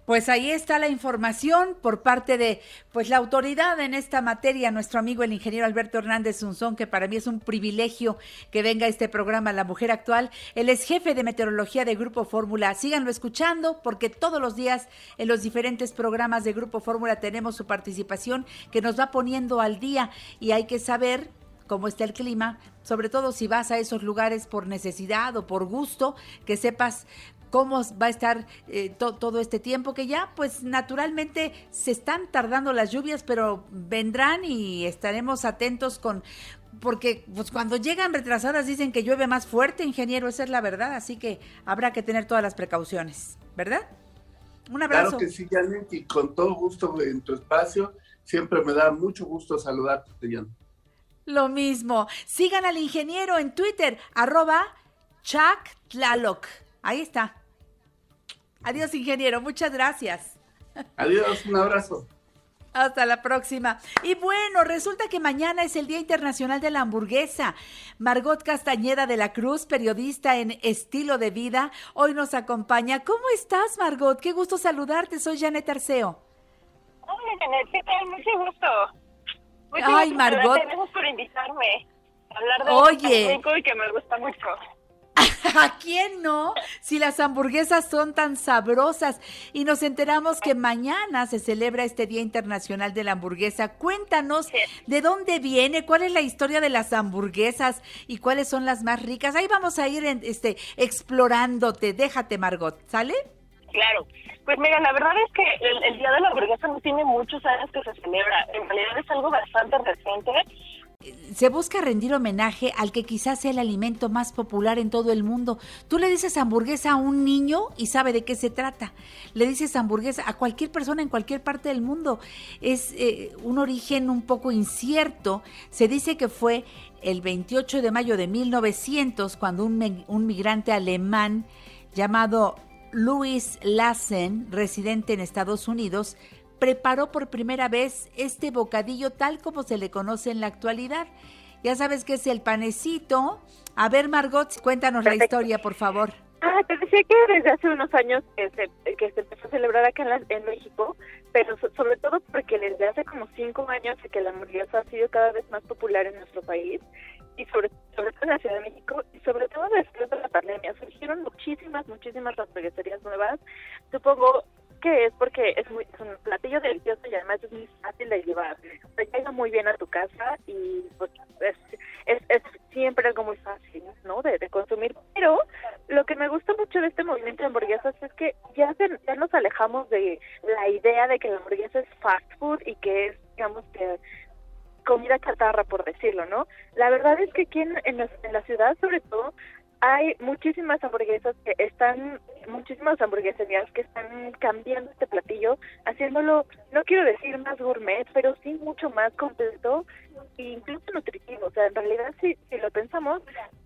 C: Pues ahí está la información por parte de pues la autoridad en esta materia, nuestro amigo el ingeniero Alberto Hernández Unzón, que para mí es un privilegio que venga a este programa La Mujer Actual. Él es jefe de meteorología de Grupo Fórmula. Síganlo escuchando porque todos los días en los diferentes programas de Grupo Fórmula tenemos su participación que nos va poniendo al día y hay que saber cómo está el clima, sobre todo si vas a esos lugares por necesidad o por gusto, que sepas cómo va a estar eh, to- todo este tiempo, que ya pues naturalmente se están tardando las lluvias, pero vendrán y estaremos atentos con... Porque pues cuando llegan retrasadas dicen que llueve más fuerte, ingeniero, esa es la verdad, así que habrá que tener todas las precauciones, ¿verdad? Un abrazo.
G: Claro que sí, Janet, y con todo gusto en tu espacio. Siempre me da mucho gusto saludarte, Janet.
C: Lo mismo. Sigan al ingeniero en Twitter, arroba Chuck Tlaloc. Ahí está. Adiós, ingeniero. Muchas gracias.
G: Adiós, un abrazo.
C: Hasta la próxima. Y bueno, resulta que mañana es el Día Internacional de la Hamburguesa. Margot Castañeda de la Cruz, periodista en Estilo de Vida, hoy nos acompaña. ¿Cómo estás, Margot? Qué gusto saludarte. Soy Janet Arceo.
H: Hola, Janet, ¿qué tal? Mucho gusto. Mucho
C: Ay,
H: gusto
C: Margot.
H: Gracias por invitarme a hablar de
C: Oye.
H: algo tan rico y que me gusta mucho. <laughs>
C: ¿A quién no? Si las hamburguesas son tan sabrosas. Y nos enteramos que mañana se celebra este Día Internacional de la Hamburguesa. Cuéntanos de dónde viene, cuál es la historia de las hamburguesas y cuáles son las más ricas. Ahí vamos a ir en- este, explorándote. Déjate, Margot, ¿sale?
H: Claro. Pues mira, la verdad es que el, el Día de la Hamburguesa no tiene muchos años que se celebra. En realidad es algo bastante reciente.
C: Se busca rendir homenaje al que quizás sea el alimento más popular en todo el mundo. Tú le dices hamburguesa a un niño y sabe de qué se trata. Le dices hamburguesa a cualquier persona en cualquier parte del mundo. Es eh, un origen un poco incierto. Se dice que fue el 28 de mayo de 1900 cuando un, un migrante alemán llamado Louis Lassen, residente en Estados Unidos, preparó por primera vez este bocadillo tal como se le conoce en la actualidad. Ya sabes que es el panecito. A ver, Margot, cuéntanos la historia, por favor.
H: Ah, te decía que desde hace unos años que se, que se empezó a celebrar acá en, la- en México, pero so- sobre todo porque desde hace como cinco años que la hamburguesa ha sido cada vez más popular en nuestro país y sobre, sobre todo en la Ciudad de México y sobre todo después de la pandemia surgieron muchísimas, muchísimas hamburgueserías nuevas. Supongo que es porque es, muy, es un platillo delicioso y además es muy fácil de llevar. Sea, llega muy bien a tu casa y pues es, es, siempre algo muy fácil, ¿no? De, de consumir. Pero lo que me gusta mucho de este movimiento de hamburguesas es que ya, se- ya nos alejamos de la idea de que la hamburguesa es fast food y que es, digamos, que comida chatarra, por decirlo, ¿no? La verdad es que aquí en, en la, en la ciudad, sobre todo, hay muchísimas hamburguesas que están, muchísimas hamburgueserías que están cambiando este platillo, haciéndolo, no quiero decir más gourmet, pero sí mucho más completo e incluso nutritivo. O sea, en realidad, si, si lo pensamos,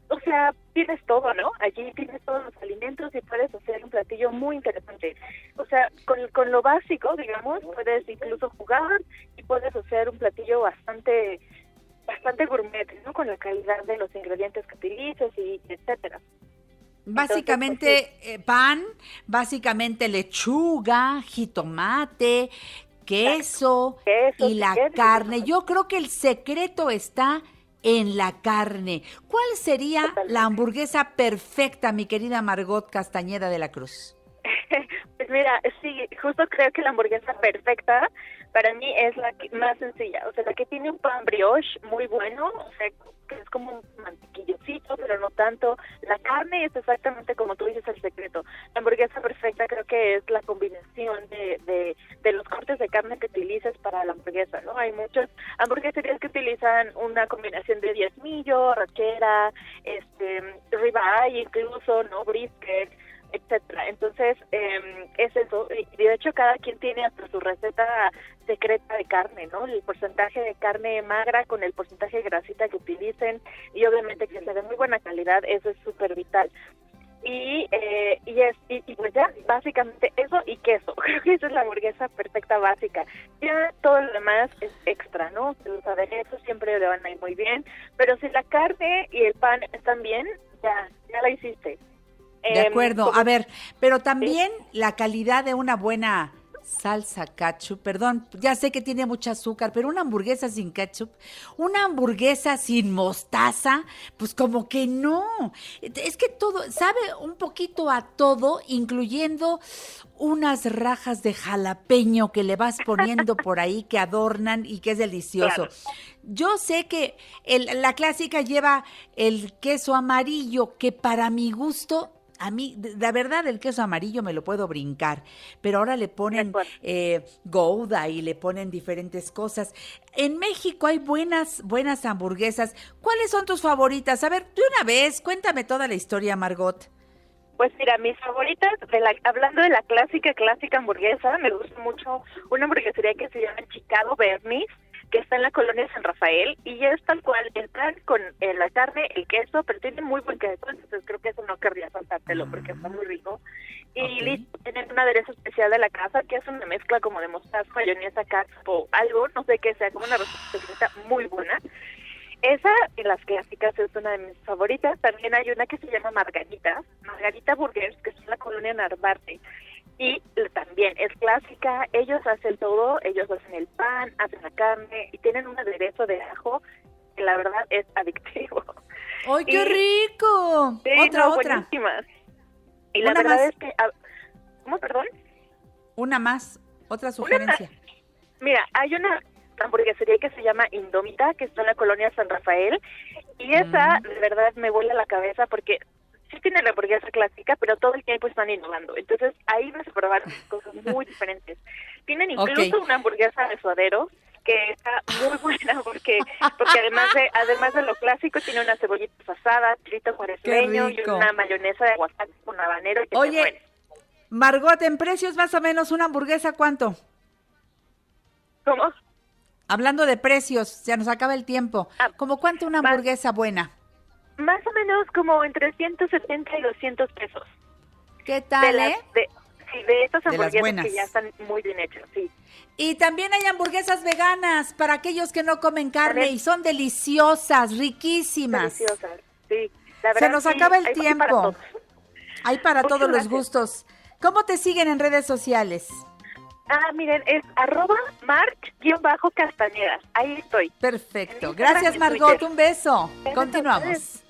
H: o sea, tienes todo, ¿no? Allí tienes todos los alimentos y puedes hacer un platillo muy interesante. O sea, con, con lo básico, digamos, puedes incluso jugar y puedes hacer un platillo bastante bastante gourmet, ¿no? Con la calidad de los ingredientes que utilices y etcétera.
C: Básicamente eh, pan, básicamente lechuga, jitomate, queso
H: Queso,
C: y la
H: queso,
C: carne. Yo creo que el secreto está en la carne. ¿Cuál sería
H: Totalmente.
C: la hamburguesa perfecta, mi querida Margot Castañeda de la Cruz? <laughs>
H: Pues mira, sí, justo creo que la hamburguesa perfecta para mí es la más sencilla, o sea, la que tiene un pan brioche muy bueno, o sea, que es como un mantequillocito, pero no tanto. La carne es exactamente como tú dices el secreto. La hamburguesa perfecta creo que es la combinación de, de, de los cortes de carne que utilices para la hamburguesa, ¿no? Hay muchas hamburgueserías que utilizan una combinación de diezmillo, rachera, este, ribeye incluso, ¿no? Brisket, etcétera. Entonces, eh, es eso. Y de hecho, cada quien tiene hasta su receta secreta de carne, ¿no? El porcentaje de carne magra con el porcentaje de grasita que utilicen y obviamente que sea de muy buena calidad, eso es súper vital. Y, eh, y, es, y, pues ya, básicamente eso y queso. <laughs> Creo que esa es la hamburguesa perfecta básica. Ya todo lo demás es extra, ¿no? Los aderezos siempre le van a ir muy bien, pero si la carne y el pan están bien, ya, ya la hiciste.
C: De
H: Em,
C: acuerdo. A ver, pero también la calidad de una buena salsa ketchup, perdón, ya sé que tiene mucho azúcar, pero una hamburguesa sin ketchup, una hamburguesa sin mostaza, pues como que no. Es que todo, sabe un poquito a todo, incluyendo unas rajas de jalapeño que le vas poniendo por ahí que adornan y que es delicioso.
H: Claro.
C: Yo sé que el- la clásica lleva el queso amarillo, que para mi gusto, a mí, la verdad, el queso amarillo me lo puedo brincar, pero ahora le ponen eh, gouda y le ponen diferentes cosas. En México hay buenas, buenas hamburguesas. ¿Cuáles son tus favoritas? A ver, de una vez, cuéntame toda la historia, Margot.
H: Pues mira, mis favoritas, de la, hablando de la clásica, clásica hamburguesa, me gusta mucho una hamburguesería que se llama Chicago Bernie's, que está en la colonia San Rafael, y es tal cual el pan con eh, la carne, el queso, pero tiene muy buen queso, entonces creo que eso no querría faltártelo porque está muy rico. Y
C: Ok.
H: listo, tienen un aderezo especial de la casa, que es una mezcla como de mostaza, mayonesa, o algo, no sé qué sea, como una receta muy buena. Esa de las clásicas es una de mis favoritas. También hay una que se llama Margarita, Margarita Burgers, que está en la colonia Narvarte. Y también es clásica, ellos hacen todo, ellos hacen el pan, hacen la carne y tienen un aderezo de ajo que la verdad es adictivo. <laughs>
C: ¡Ay, qué
H: Y-
C: rico!
H: Sí,
C: otra,
H: no,
C: otra.
H: buenísimas. Y la verdad
C: más.
H: es que... ah, ¿Cómo, perdón?
C: Una más, otra sugerencia.
H: Mira, hay una hamburguesería que se llama Indómita, que está en la colonia San Rafael, y esa
C: Mm.
H: de verdad me vuela la cabeza porque sí tiene la hamburguesa clásica, pero todo el tiempo están innovando. Entonces ahí vas a probar cosas muy diferentes. Tienen incluso una hamburguesa de suadero que está muy <laughs> buena porque porque además de además de lo clásico tiene una cebollita asada, chilito cuaresmeño y una mayonesa de aguacate con habanero que
C: Oye. Margot, en precios más o menos una hamburguesa, ¿cuánto?
H: ¿Cómo?
C: Hablando de precios, ya nos acaba el tiempo.
H: Ah,
C: ¿Cómo cuánto una
H: más-
C: hamburguesa buena?
H: Más o menos como entre 170 y 200 pesos.
C: ¿Qué
H: de
C: tal,
H: las,
C: eh?
H: de, sí, de estas
C: De
H: hamburguesas que ya están muy bien hechas, sí.
C: Y también hay hamburguesas veganas para aquellos que no comen carne y son deliciosas, riquísimas.
H: Deliciosas, sí. La
C: Se
H: verdad,
C: nos
H: sí,
C: acaba el
H: hay para
C: tiempo.
H: todos.
C: Hay para
H: Muchas
C: todos los gustos. ¿Cómo te siguen en redes sociales?
H: Ah, miren, es arroba march-castañedas. Ahí estoy.
C: Perfecto. Gracias, Margot.
H: Twitter.
C: Un beso. Continuamos.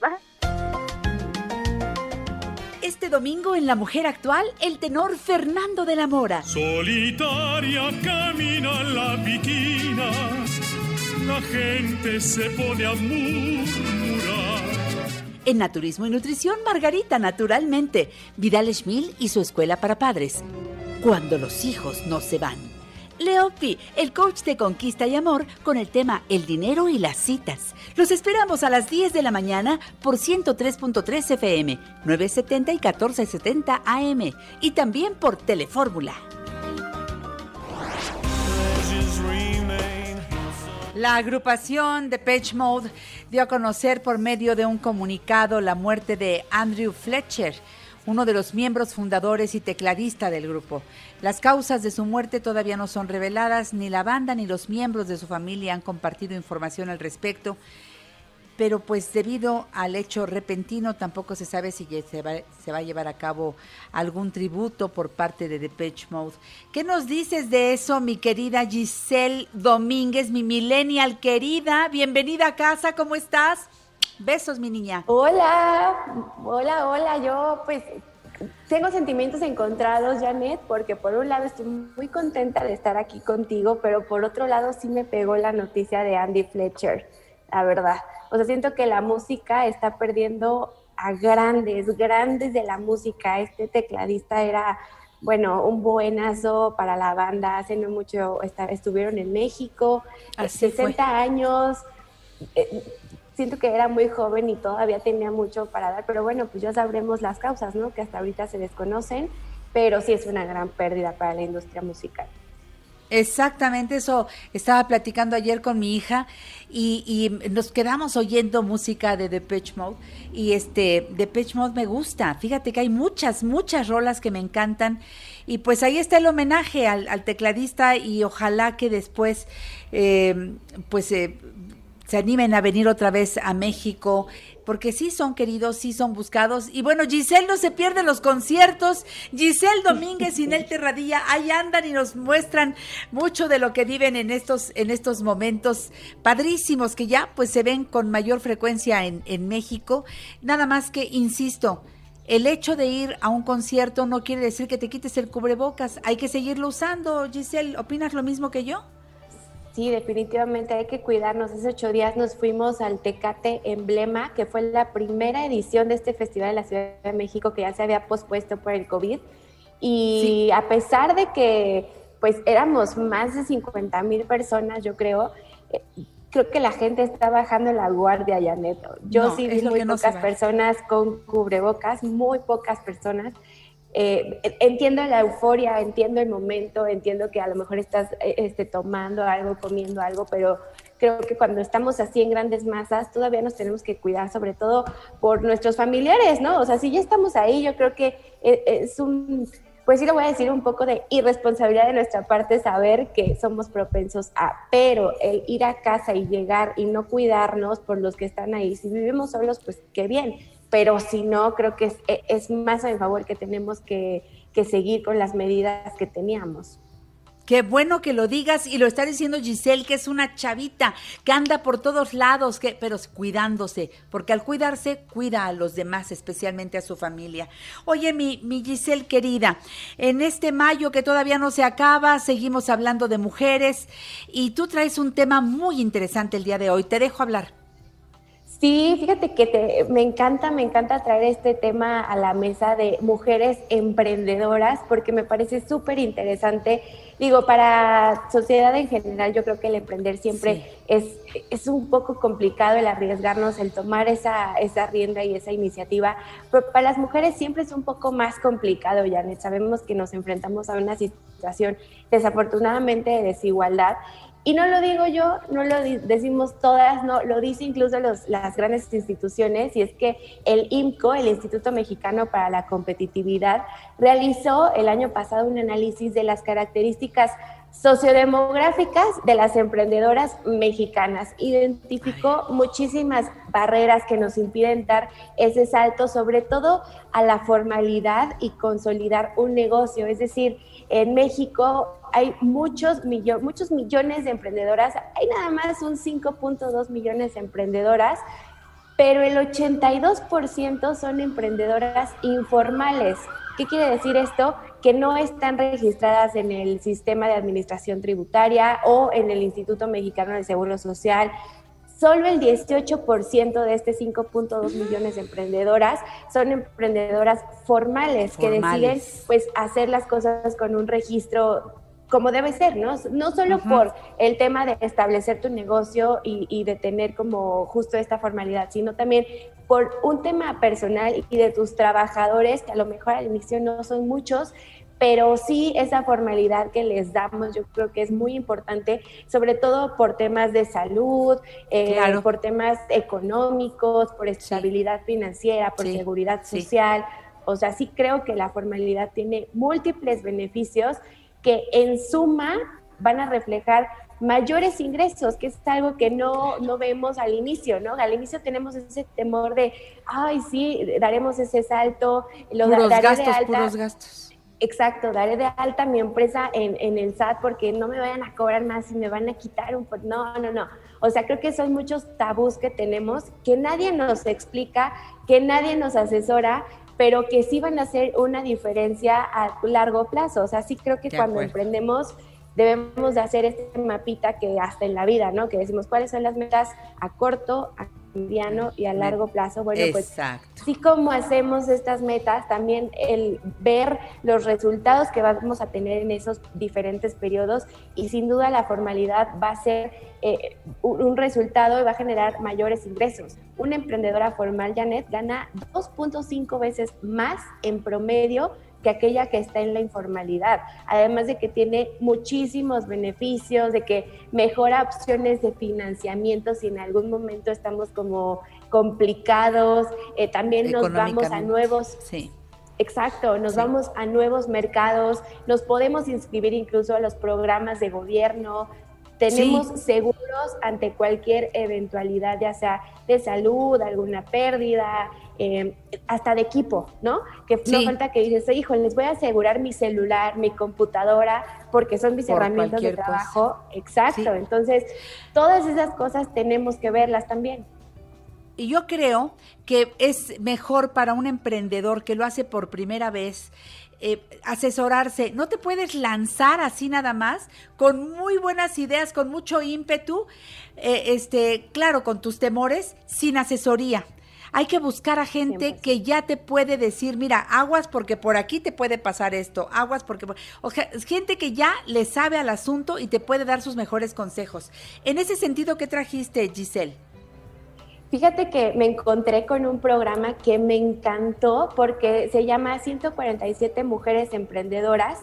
C: Este domingo en La Mujer Actual, el tenor Fernando de la Mora.
F: Solitaria camina la viquina, la gente se pone a murmurar.
C: En Naturismo y Nutrición, Margarita, naturalmente. Vidal Schmil y su escuela para padres. Cuando los hijos no se van. Leopi, el coach de conquista y amor, con el tema El dinero y las citas. Los esperamos a las 10 de la mañana por 103.3 FM, 970 y 1470 AM. Y también por Telefórmula. La agrupación de Page Mode dio a conocer por medio de un comunicado la muerte de Andrew Fletcher, uno de los miembros fundadores y tecladista del grupo. Las causas de su muerte todavía no son reveladas, ni la banda ni los miembros de su familia han compartido información al respecto. pero pues debido al hecho repentino tampoco se sabe si se va, se va a llevar a cabo algún tributo por parte de Depeche Mode. ¿Qué nos dices de eso, mi querida Giselle Domínguez, mi millennial querida? Bienvenida a casa, ¿cómo estás? Besos, mi niña.
I: Hola, hola, hola. Yo pues tengo sentimientos encontrados, Janet, porque por un lado estoy muy contenta de estar aquí contigo, pero por otro lado sí me pegó la noticia de Andy Fletcher, la verdad. O sea, siento que la música está perdiendo a grandes, grandes de la música. Este tecladista era, bueno, un buenazo para la banda. Hace no mucho estuvieron en México,
C: Así
I: 60
C: fue.
I: años. eh, siento que era muy joven y todavía tenía mucho para dar, pero bueno, pues ya sabremos las causas, ¿no? Que hasta ahorita se desconocen, pero sí es una gran pérdida para la industria musical.
C: Exactamente, eso estaba platicando ayer con mi hija y, nos quedamos oyendo música de Depeche Mode y este Depeche Mode me gusta. Fíjate que hay muchas, muchas rolas que me encantan y pues ahí está el homenaje al, al tecladista y ojalá que después eh, pues eh, se animen a venir otra vez a México, porque sí son queridos, sí son buscados. Y bueno, Giselle no se pierde los conciertos. Giselle Domínguez y Nel Terradilla ahí andan y nos muestran mucho de lo que viven en estos, en estos momentos padrísimos que ya pues se ven con mayor frecuencia en, en México. Nada más que, insisto, el hecho de ir a un concierto no quiere decir que te quites el cubrebocas. Hay que seguirlo usando. Giselle, ¿opinas lo mismo que yo?
I: Sí, definitivamente hay que cuidarnos. Hace ocho días nos fuimos al Tecate Emblema, que fue la primera edición de este festival en la Ciudad de México que ya se había pospuesto por el COVID. Y a pesar de que pues éramos más de 50 mil personas, yo creo, eh, creo que la gente está bajando la guardia, Janet. Yo
C: No,
I: sí vi muy
C: no
I: pocas personas con cubrebocas, muy pocas personas. Eh, entiendo la euforia, entiendo el momento, entiendo que a lo mejor estás eh, este, tomando algo, comiendo algo, pero creo que cuando estamos así en grandes masas, todavía nos tenemos que cuidar, sobre todo por nuestros familiares, ¿no? O sea, si ya estamos ahí, yo creo que eh, es un, pues sí lo voy a decir, un poco de irresponsabilidad de nuestra parte saber que somos propensos a, pero el ir a casa y llegar y no cuidarnos por los que están ahí, si vivimos solos, pues qué bien, pero si no, creo que es, e, es más a mi favor que tenemos que, que seguir con las medidas que teníamos.
C: Qué bueno que lo digas y lo está diciendo Giselle, que es una chavita que anda por todos lados, que, pero cuidándose, porque al cuidarse cuida a los demás, especialmente a su familia. Oye, mi, mi Giselle querida, en este mayo que todavía no se acaba, seguimos hablando de mujeres y tú traes un tema muy interesante el día de hoy. Te dejo hablar.
I: Sí, fíjate que te- me encanta, me encanta traer este tema a la mesa de mujeres emprendedoras porque me parece súper interesante. Digo, para sociedad en general, yo creo que el emprender siempre
C: Sí.
I: es, es un poco complicado el arriesgarnos, el tomar esa, esa rienda y esa iniciativa, pero para las mujeres siempre es un poco más complicado, Janet. Sabemos que nos enfrentamos a una situación desafortunadamente de desigualdad y no lo digo yo, no lo decimos todas, no, lo dice incluso los, las grandes instituciones, y es que el IMCO, el Instituto Mexicano para la Competitividad, realizó el año pasado un análisis de las características sociodemográficas de las emprendedoras mexicanas. Identificó muchísimas barreras que nos impiden dar ese salto, sobre todo a la formalidad y consolidar un negocio. Es decir, en México hay muchos, millo- muchos millones de emprendedoras, hay nada más un 5.2 millones de emprendedoras, pero el 82% son emprendedoras informales. ¿Qué quiere decir esto? Que no están registradas en el sistema de administración tributaria o en el Instituto Mexicano del Seguro Social. Solo el 18% de este 5.2 millones de emprendedoras son emprendedoras formales, que
C: Formales.
I: deciden pues hacer las cosas con un registro como debe ser, ¿no? No solo por el tema de establecer tu negocio y, y de tener como justo esta formalidad, sino también por un tema personal y de tus trabajadores, que a lo mejor al inicio no son muchos, pero sí esa formalidad que les damos, yo creo que es muy importante, sobre todo por temas de salud, eh,
C: Claro.
I: por temas económicos, por estabilidad financiera, por
C: Sí,
I: seguridad
C: sí.
I: social. O sea, sí creo que la formalidad tiene múltiples beneficios que en suma van a reflejar mayores ingresos, que es algo que no, no vemos al inicio, ¿no? Al inicio tenemos ese temor de, ay, sí, daremos ese salto, lo
C: Puros
I: daré
C: gastos,
I: de alta.
C: puros gastos.
I: Exacto, daré de alta mi empresa en, en el SAT porque no me vayan a cobrar más y me van a quitar un... No, no, no. O sea, creo que son muchos tabús que tenemos que nadie nos explica, que nadie nos asesora, pero que sí van a hacer una diferencia a largo plazo. O sea, sí creo que
C: De
I: cuando
C: acuerdo.
I: emprendemos debemos de hacer este mapita que hasta en la vida, ¿no? Que decimos cuáles son las metas a corto, a mediano y a largo plazo. Bueno, pues
C: Exacto.
I: Así como hacemos estas metas, también el ver los resultados que vamos a tener en esos diferentes periodos y sin duda la formalidad va a ser eh, un resultado y va a generar mayores ingresos. Una emprendedora formal, Janet, gana 2.5 veces más en promedio que aquella que está en la informalidad. Además de que tiene muchísimos beneficios, de que mejora opciones de financiamiento si en algún momento estamos como complicados, eh, también nos vamos a nuevos
C: Sí.
I: Exacto, nos
C: Sí.
I: vamos a nuevos mercados, nos podemos inscribir incluso a los programas de gobierno, tenemos seguros ante cualquier eventualidad, ya sea de salud, alguna pérdida, eh, hasta de equipo, ¿no? Que no falta que dices, hijo, les voy a asegurar mi celular, mi computadora, porque son mis
C: Por
I: herramientas de
C: cosa.
I: trabajo. Exacto,
C: Sí.
I: entonces todas esas cosas tenemos que verlas también.
C: Y yo creo que es mejor para un emprendedor que lo hace por primera vez eh, asesorarse. No te puedes lanzar así nada más, con muy buenas ideas, con mucho ímpetu, eh, este, claro, con tus temores, sin asesoría. Hay que buscar a gente
I: 100%.
C: que ya te puede decir, mira, aguas porque por aquí te puede pasar esto, aguas porque... por-". O sea, gente que ya le sabe al asunto y te puede dar sus mejores consejos. En ese sentido, ¿qué trajiste, Giselle?
I: Fíjate que me encontré con un programa que me encantó porque se llama 147 Mujeres Emprendedoras.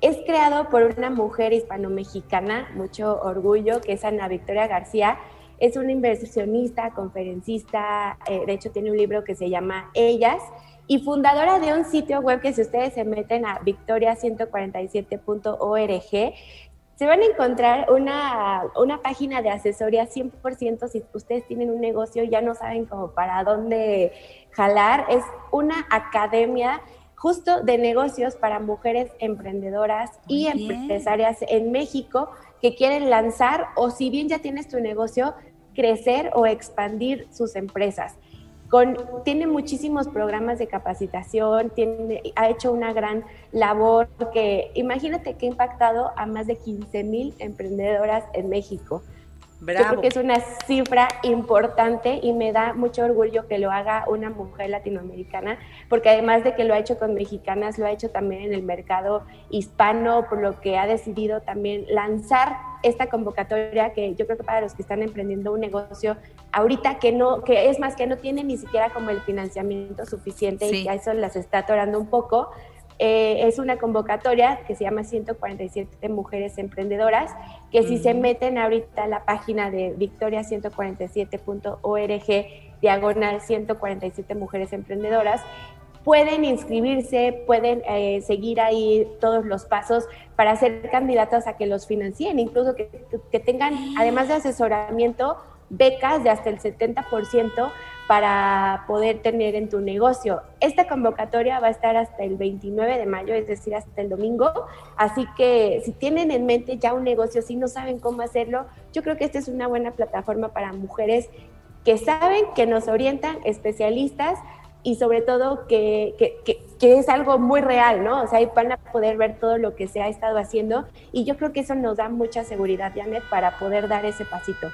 I: Es creado por una mujer hispano-mexicana, mucho orgullo, que es Ana Victoria García. Es una inversionista, conferencista, eh, de hecho tiene un libro que se llama Ellas y fundadora de un sitio web que si ustedes se meten a victoria147.org, se van a encontrar una, una página de asesoría 100% si ustedes tienen un negocio y ya no saben cómo para dónde jalar. Es una academia justo de negocios para mujeres emprendedoras y
C: bien.
I: empresarias en México que quieren lanzar o si bien ya tienes tu negocio, crecer o expandir sus empresas. Tiene muchísimos programas de capacitación, tiene, ha hecho una gran labor que imagínate que ha impactado a más de 15 mil emprendedoras en México. Yo creo que es una cifra importante y me da mucho orgullo que lo haga una mujer latinoamericana, porque además de que lo ha hecho con mexicanas, lo ha hecho también en el mercado hispano, por lo que ha decidido también lanzar esta convocatoria que yo creo que para los que están emprendiendo un negocio ahorita que no, que es más que no tienen ni siquiera como el financiamiento suficiente
C: Sí.
I: y que a eso las está atorando un poco, eh, es una convocatoria que se llama 147 Mujeres Emprendedoras, que si se meten ahorita a la página de victoria147.org, diagonal 147 Mujeres Emprendedoras, pueden inscribirse, pueden eh, seguir ahí todos los pasos para ser candidatas a que los financien, incluso que, que tengan, además de asesoramiento, becas de hasta el 70% para poder tener en tu negocio. Esta convocatoria va a estar hasta el 29 de mayo, es decir, hasta el domingo. Así que si tienen en mente ya un negocio, si no saben cómo hacerlo, yo creo que esta es una buena plataforma para mujeres que saben, que nos orientan, especialistas y sobre todo que, que, que, es algo muy real, ¿no? O sea, ahí van a poder ver todo lo que se ha estado haciendo y yo creo que eso nos da mucha seguridad, Janet, para poder dar ese pasito.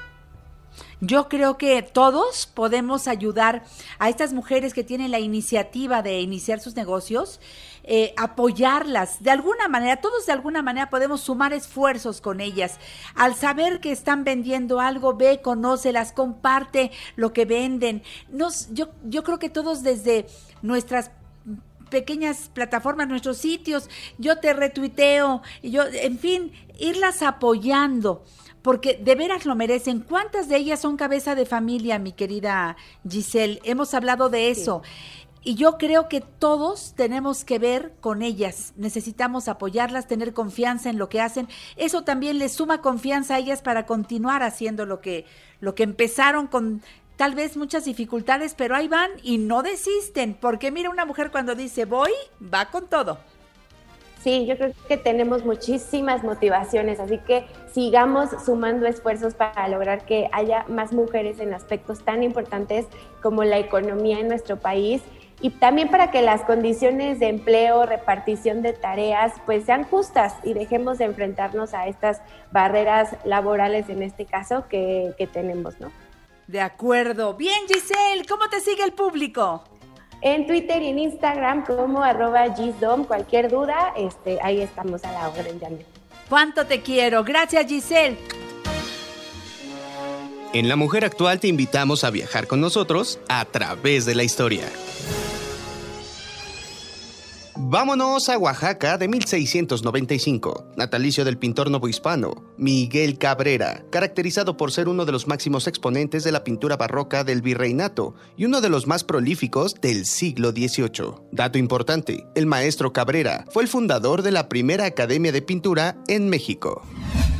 C: Yo creo que todos podemos ayudar a estas mujeres que tienen la iniciativa de iniciar sus negocios, eh, apoyarlas de alguna manera, todos de alguna manera podemos sumar esfuerzos con ellas. Al saber que están vendiendo algo, ve, conócelas, comparte lo que venden. Nos, yo, yo creo que todos desde nuestras pequeñas plataformas, nuestros sitios, yo te retuiteo, yo, en fin, irlas apoyando porque de veras lo merecen. ¿Cuántas de ellas son cabeza de familia, mi querida Giselle? Hemos hablado de eso. y yo creo que todos tenemos que ver con ellas. Necesitamos apoyarlas, tener confianza en lo que hacen. Eso también les suma confianza a ellas para continuar haciendo lo que, lo que empezaron con tal vez muchas dificultades, pero ahí van y no desisten, porque mira una mujer cuando dice voy, va con todo.
I: Sí, yo creo que tenemos muchísimas motivaciones, así que sigamos sumando esfuerzos para lograr que haya más mujeres en aspectos tan importantes como la economía en nuestro país y también para que las condiciones de empleo, repartición de tareas, pues sean justas y dejemos de enfrentarnos a estas barreras laborales en este caso que, que tenemos, ¿no?
C: De acuerdo. Bien, Giselle, ¿cómo te sigue el público?
I: En Twitter y en Instagram como arroba gisdom, cualquier duda, este, ahí estamos a la orden, Janet.
C: ¿Cuánto te quiero? Gracias, Giselle.
J: En La Mujer Actual te invitamos a viajar con nosotros a través de la historia. Vámonos a Oaxaca de 1695, natalicio del pintor novohispano Miguel Cabrera, caracterizado por ser uno de los máximos exponentes de la pintura barroca del virreinato y uno de los más prolíficos del siglo XVIII. Dato importante, el maestro Cabrera fue el fundador de la primera academia de pintura en México.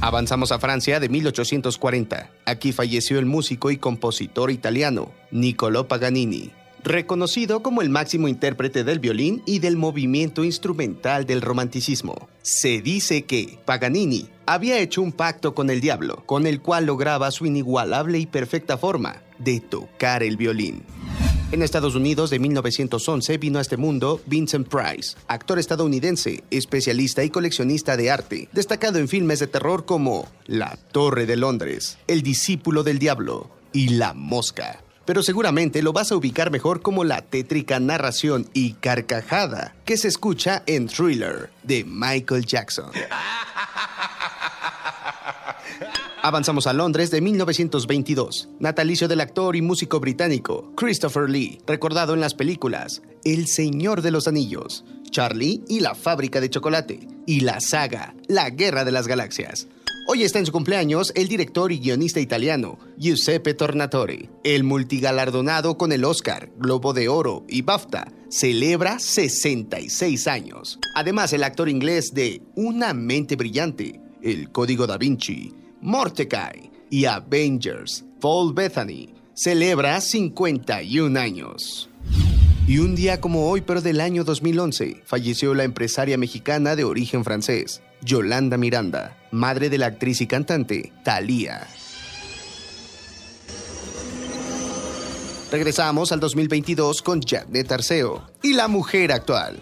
J: Avanzamos a Francia de 1840. Aquí falleció el músico y compositor italiano Niccolò Paganini, reconocido como el máximo intérprete del violín y del movimiento instrumental del romanticismo. Se dice que Paganini había hecho un pacto con el diablo, con el cual lograba su inigualable y perfecta forma de tocar el violín. En Estados Unidos de 1911 vino a este mundo Vincent Price, actor estadounidense, especialista y coleccionista de arte, destacado en filmes de terror como La Torre de Londres, El discípulo del diablo y La Mosca pero seguramente lo vas a ubicar mejor como la tétrica narración y carcajada que se escucha en Thriller de Michael Jackson. <laughs> Avanzamos a Londres de 1922, natalicio del actor y músico británico Christopher Lee, recordado en las películas El Señor de los Anillos, Charlie y la Fábrica de Chocolate, y la saga La Guerra de las Galaxias. Hoy está en su cumpleaños el director y guionista italiano Giuseppe Tornatore. El multigalardonado con el Oscar, Globo de Oro y BAFTA celebra 66 años. Además, el actor inglés de Una mente brillante, El Código da Vinci, Mordecai y Avengers, Paul Bethany, celebra 51 años. Y un día como hoy, pero del año 2011, falleció la empresaria mexicana de origen francés, Yolanda Miranda, madre de la actriz y cantante Thalía. Regresamos al 2022 con Janet Arceo y la mujer actual.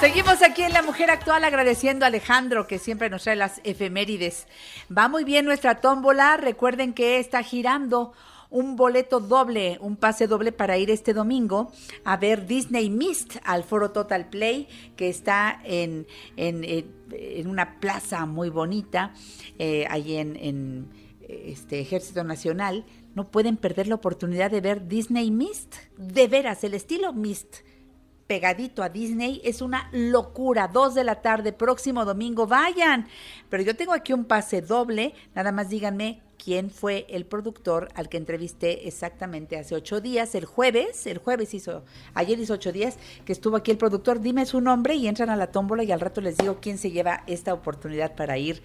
C: Seguimos aquí en La Mujer Actual agradeciendo a Alejandro que siempre nos trae las efemérides. Va muy bien nuestra tómbola. Recuerden que está girando un boleto doble, un pase doble para ir este domingo a ver Disney Mist al Foro Total Play, que está en, en, en una plaza muy bonita, eh, ahí en, en este Ejército Nacional. No pueden perder la oportunidad de ver Disney Mist. De veras, el estilo Mist pegadito a Disney. Es una locura. Dos de la tarde, próximo domingo, vayan. Pero yo tengo aquí un pase doble. Nada más díganme quién fue el productor al que entrevisté exactamente hace ocho días, el jueves, el jueves hizo, ayer hizo ocho días que estuvo aquí el productor, dime su nombre y entran a la tómbola y al rato les digo quién se lleva esta oportunidad para ir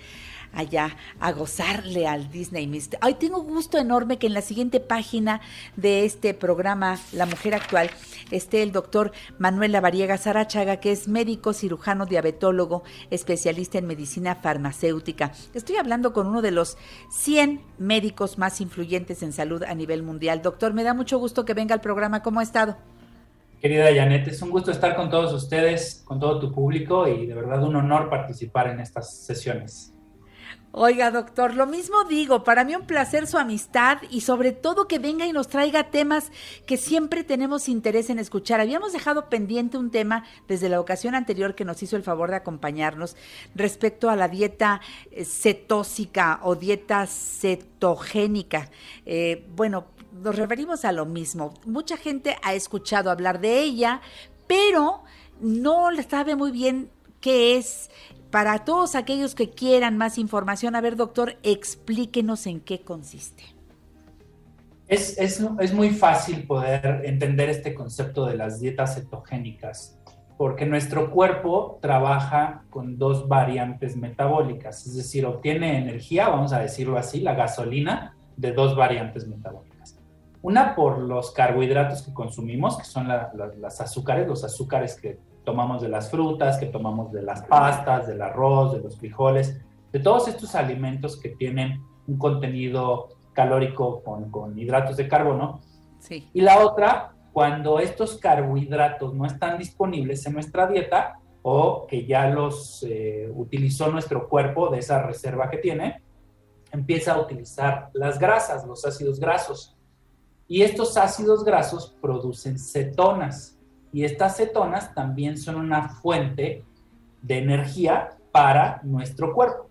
C: allá a gozarle al Disney Mist. Hoy tengo gusto enorme que en la siguiente página de este programa La Mujer Actual esté el doctor Manuel Lavariega Sarachaga, que es médico cirujano diabetólogo, especialista en medicina farmacéutica. Estoy hablando con uno de los 100 médicos más influyentes en salud a nivel mundial. Doctor, me da mucho gusto que venga al programa. ¿Cómo ha estado?
K: Querida Janet, es un gusto estar con todos ustedes, con todo tu público y de verdad un honor participar en estas sesiones.
C: Oiga, doctor, lo mismo digo, para mí un placer su amistad y sobre todo que venga y nos traiga temas que siempre tenemos interés en escuchar. Habíamos dejado pendiente un tema desde la ocasión anterior que nos hizo el favor de acompañarnos respecto a la dieta eh, cetósica o dieta cetogénica. Eh, bueno, nos referimos a lo mismo. Mucha gente ha escuchado hablar de ella, pero no sabe muy bien qué es para todos aquellos que quieran más información, a ver, doctor, explíquenos en qué consiste.
K: Es, es, es muy fácil poder entender este concepto de las dietas cetogénicas, porque nuestro cuerpo trabaja con dos variantes metabólicas, es decir, obtiene energía, vamos a decirlo así, la gasolina, de dos variantes metabólicas. Una por los carbohidratos que consumimos, que son la- la- las azúcares, los azúcares que tomamos de las frutas, que tomamos de las pastas, del arroz, de los frijoles, de todos estos alimentos que tienen un contenido calórico con, con hidratos de carbono.
C: Sí.
K: Y la otra, cuando estos carbohidratos no están disponibles en nuestra dieta o que ya los eh, utilizó nuestro cuerpo de esa reserva que tiene, empieza a utilizar las grasas, los ácidos grasos. Y estos ácidos grasos producen cetonas. Y estas cetonas también son una fuente de energía para nuestro cuerpo.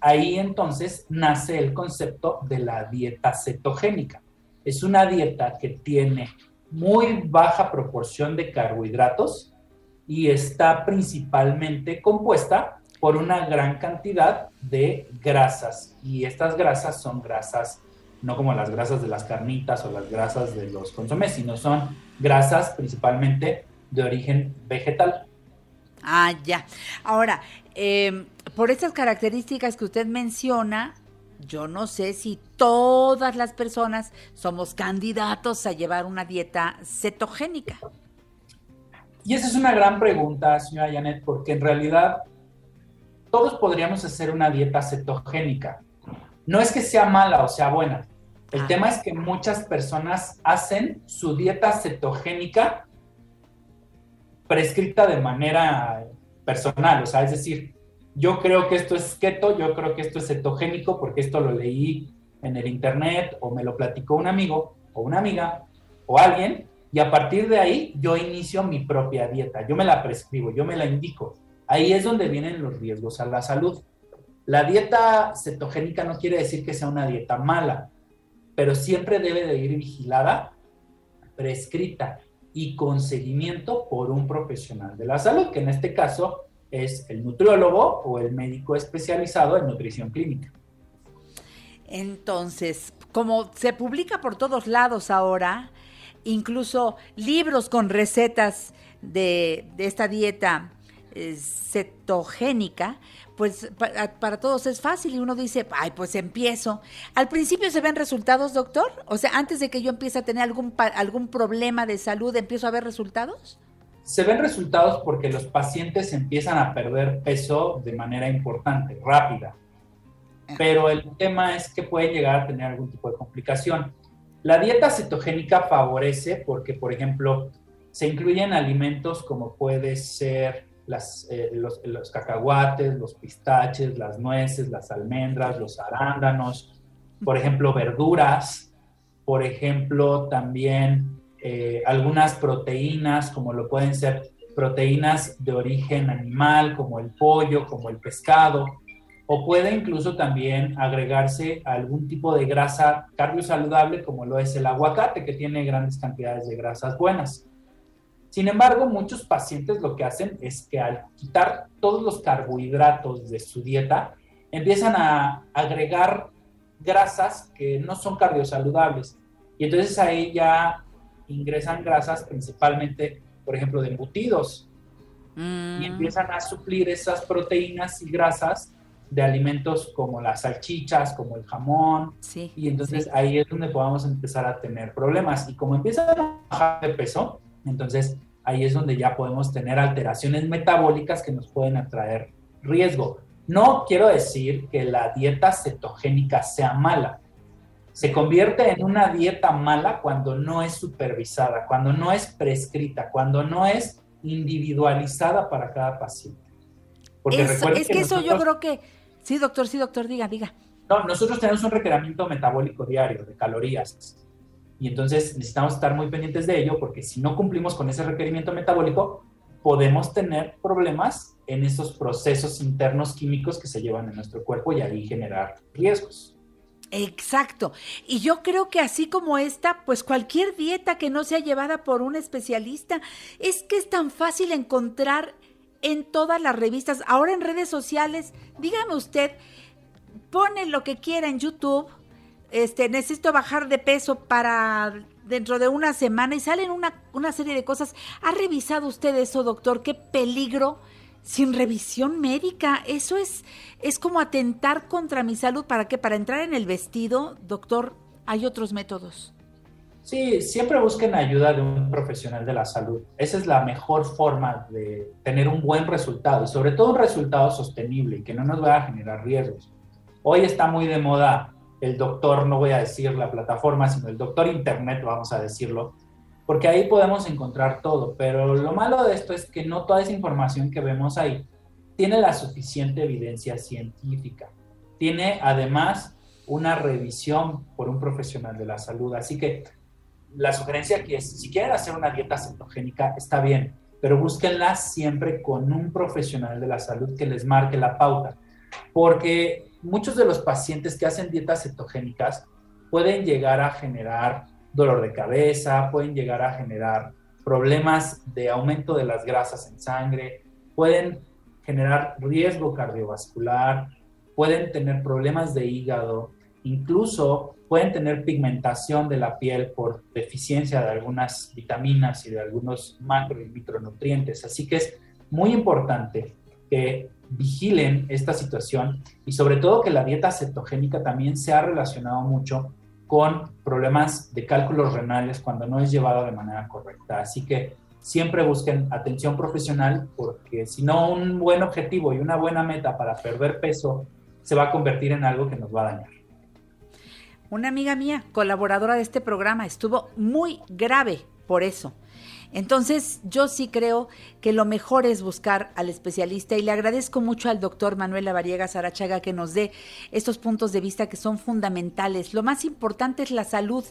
K: Ahí entonces nace el concepto de la dieta cetogénica. Es una dieta que tiene muy baja proporción de carbohidratos y está principalmente compuesta por una gran cantidad de grasas. Y estas grasas son grasas, no como las grasas de las carnitas o las grasas de los consomés, sino son grasas principalmente de origen vegetal.
C: Ah, ya. Ahora, eh, por estas características que usted menciona, yo no sé si todas las personas somos candidatos a llevar una dieta cetogénica.
K: Y esa es una gran pregunta, señora Janet, porque en realidad todos podríamos hacer una dieta cetogénica. No es que sea mala o sea buena. El tema es que muchas personas hacen su dieta cetogénica prescrita de manera personal, o sea, es decir, yo creo que esto es keto, yo creo que esto es cetogénico porque esto lo leí en el internet o me lo platicó un amigo o una amiga o alguien y a partir de ahí yo inicio mi propia dieta, yo me la prescribo, yo me la indico. Ahí es donde vienen los riesgos a la salud. La dieta cetogénica no quiere decir que sea una dieta mala, pero siempre debe de ir vigilada, prescrita y con seguimiento por un profesional de la salud, que en este caso es el nutriólogo o el médico especializado en nutrición clínica.
C: Entonces, como se publica por todos lados ahora, incluso libros con recetas de, esta dieta eh, cetogénica, pues para, para todos es fácil y uno dice, ay, pues empiezo. Al principio se ven resultados, doctor. O sea, antes de que yo empiece a tener algún, algún problema de salud, empiezo a ver resultados.
K: Se ven resultados porque los pacientes empiezan a perder peso de manera importante, rápida. Pero el tema es que puede llegar a tener algún tipo de complicación. La dieta cetogénica favorece porque, por ejemplo, se incluyen alimentos como puede ser las, eh, los, los cacahuates, los pistaches, las nueces, las almendras, los arándanos, por ejemplo, verduras, por ejemplo, también eh, algunas proteínas, como lo pueden ser proteínas de origen animal, como el pollo, como el pescado, o puede incluso también agregarse algún tipo de grasa cardiosaludable, como lo es el aguacate, que tiene grandes cantidades de grasas buenas. Sin embargo, muchos pacientes lo que hacen es que al quitar todos los carbohidratos de su dieta, empiezan a agregar grasas que no son cardiosaludables. Y entonces ahí ya ingresan grasas principalmente, por ejemplo, de embutidos. Y empiezan a suplir esas proteínas y grasas de alimentos como las salchichas, como el jamón. y entonces
C: sí.
K: ahí es donde podamos empezar a tener problemas. Y como empiezan a bajar de peso, entonces ahí es donde ya podemos tener alteraciones metabólicas que nos pueden atraer riesgo. No quiero decir que la dieta cetogénica sea mala. Se convierte en una dieta mala cuando no es supervisada, cuando no es prescrita, cuando no es individualizada para cada paciente. Porque
C: Eso- es que eso yo creo que... Sí, doctor, sí, doctor, diga, diga.
K: no, nosotros tenemos un requerimiento metabólico diario de calorías. Y entonces necesitamos estar muy pendientes de ello porque si no cumplimos con ese requerimiento metabólico, podemos tener problemas en esos procesos internos químicos que se llevan en nuestro cuerpo y ahí generar riesgos.
C: Exacto. Y yo creo que así como esta, pues cualquier dieta que no sea llevada por un especialista, es que es tan fácil encontrar en todas las revistas, ahora en redes sociales, dígame usted, pone lo que quiera en YouTube, este, necesito bajar de peso para dentro de una semana y salen una, una serie de cosas. ¿Ha revisado usted eso, doctor? ¿Qué peligro sin revisión médica? Eso es, es como atentar contra mi salud. ¿Para qué? Para entrar en el vestido, doctor, hay otros métodos.
K: Sí, siempre busquen ayuda de un profesional de la salud. Esa es la mejor forma de tener un buen resultado y sobre todo un resultado sostenible y que no nos vaya a generar riesgos. Hoy está muy de moda el doctor, no voy a decir la plataforma, sino el doctor internet, vamos a decirlo, porque ahí podemos encontrar todo, pero lo malo de esto es que no toda esa información que vemos ahí tiene la suficiente evidencia científica. Tiene además una revisión por un profesional de la salud, así que la sugerencia aquí es, si quieren hacer una dieta cetogénica, está bien, pero búsquenla siempre con un profesional de la salud que les marque la pauta, porque muchos de los pacientes que hacen dietas cetogénicas pueden llegar a generar dolor de cabeza, pueden llegar a generar problemas de aumento de las grasas en sangre, pueden generar riesgo cardiovascular, pueden tener problemas de hígado, incluso pueden tener pigmentación de la piel por deficiencia de algunas vitaminas y de algunos macro y micronutrientes. Así que es muy importante que vigilen esta situación y sobre todo que la dieta cetogénica también se ha relacionado mucho con problemas de cálculos renales cuando no es llevada de manera correcta. Así que siempre busquen atención profesional porque si no un buen objetivo y una buena meta para perder peso se va a convertir en algo que nos va a dañar.
C: Una amiga mía, colaboradora de este programa, estuvo muy grave por eso. Entonces, yo sí creo que lo mejor es buscar al especialista y le agradezco mucho al doctor Manuel Lavariega Sarachaga que nos dé estos puntos de vista que son fundamentales. Lo más importante es la salud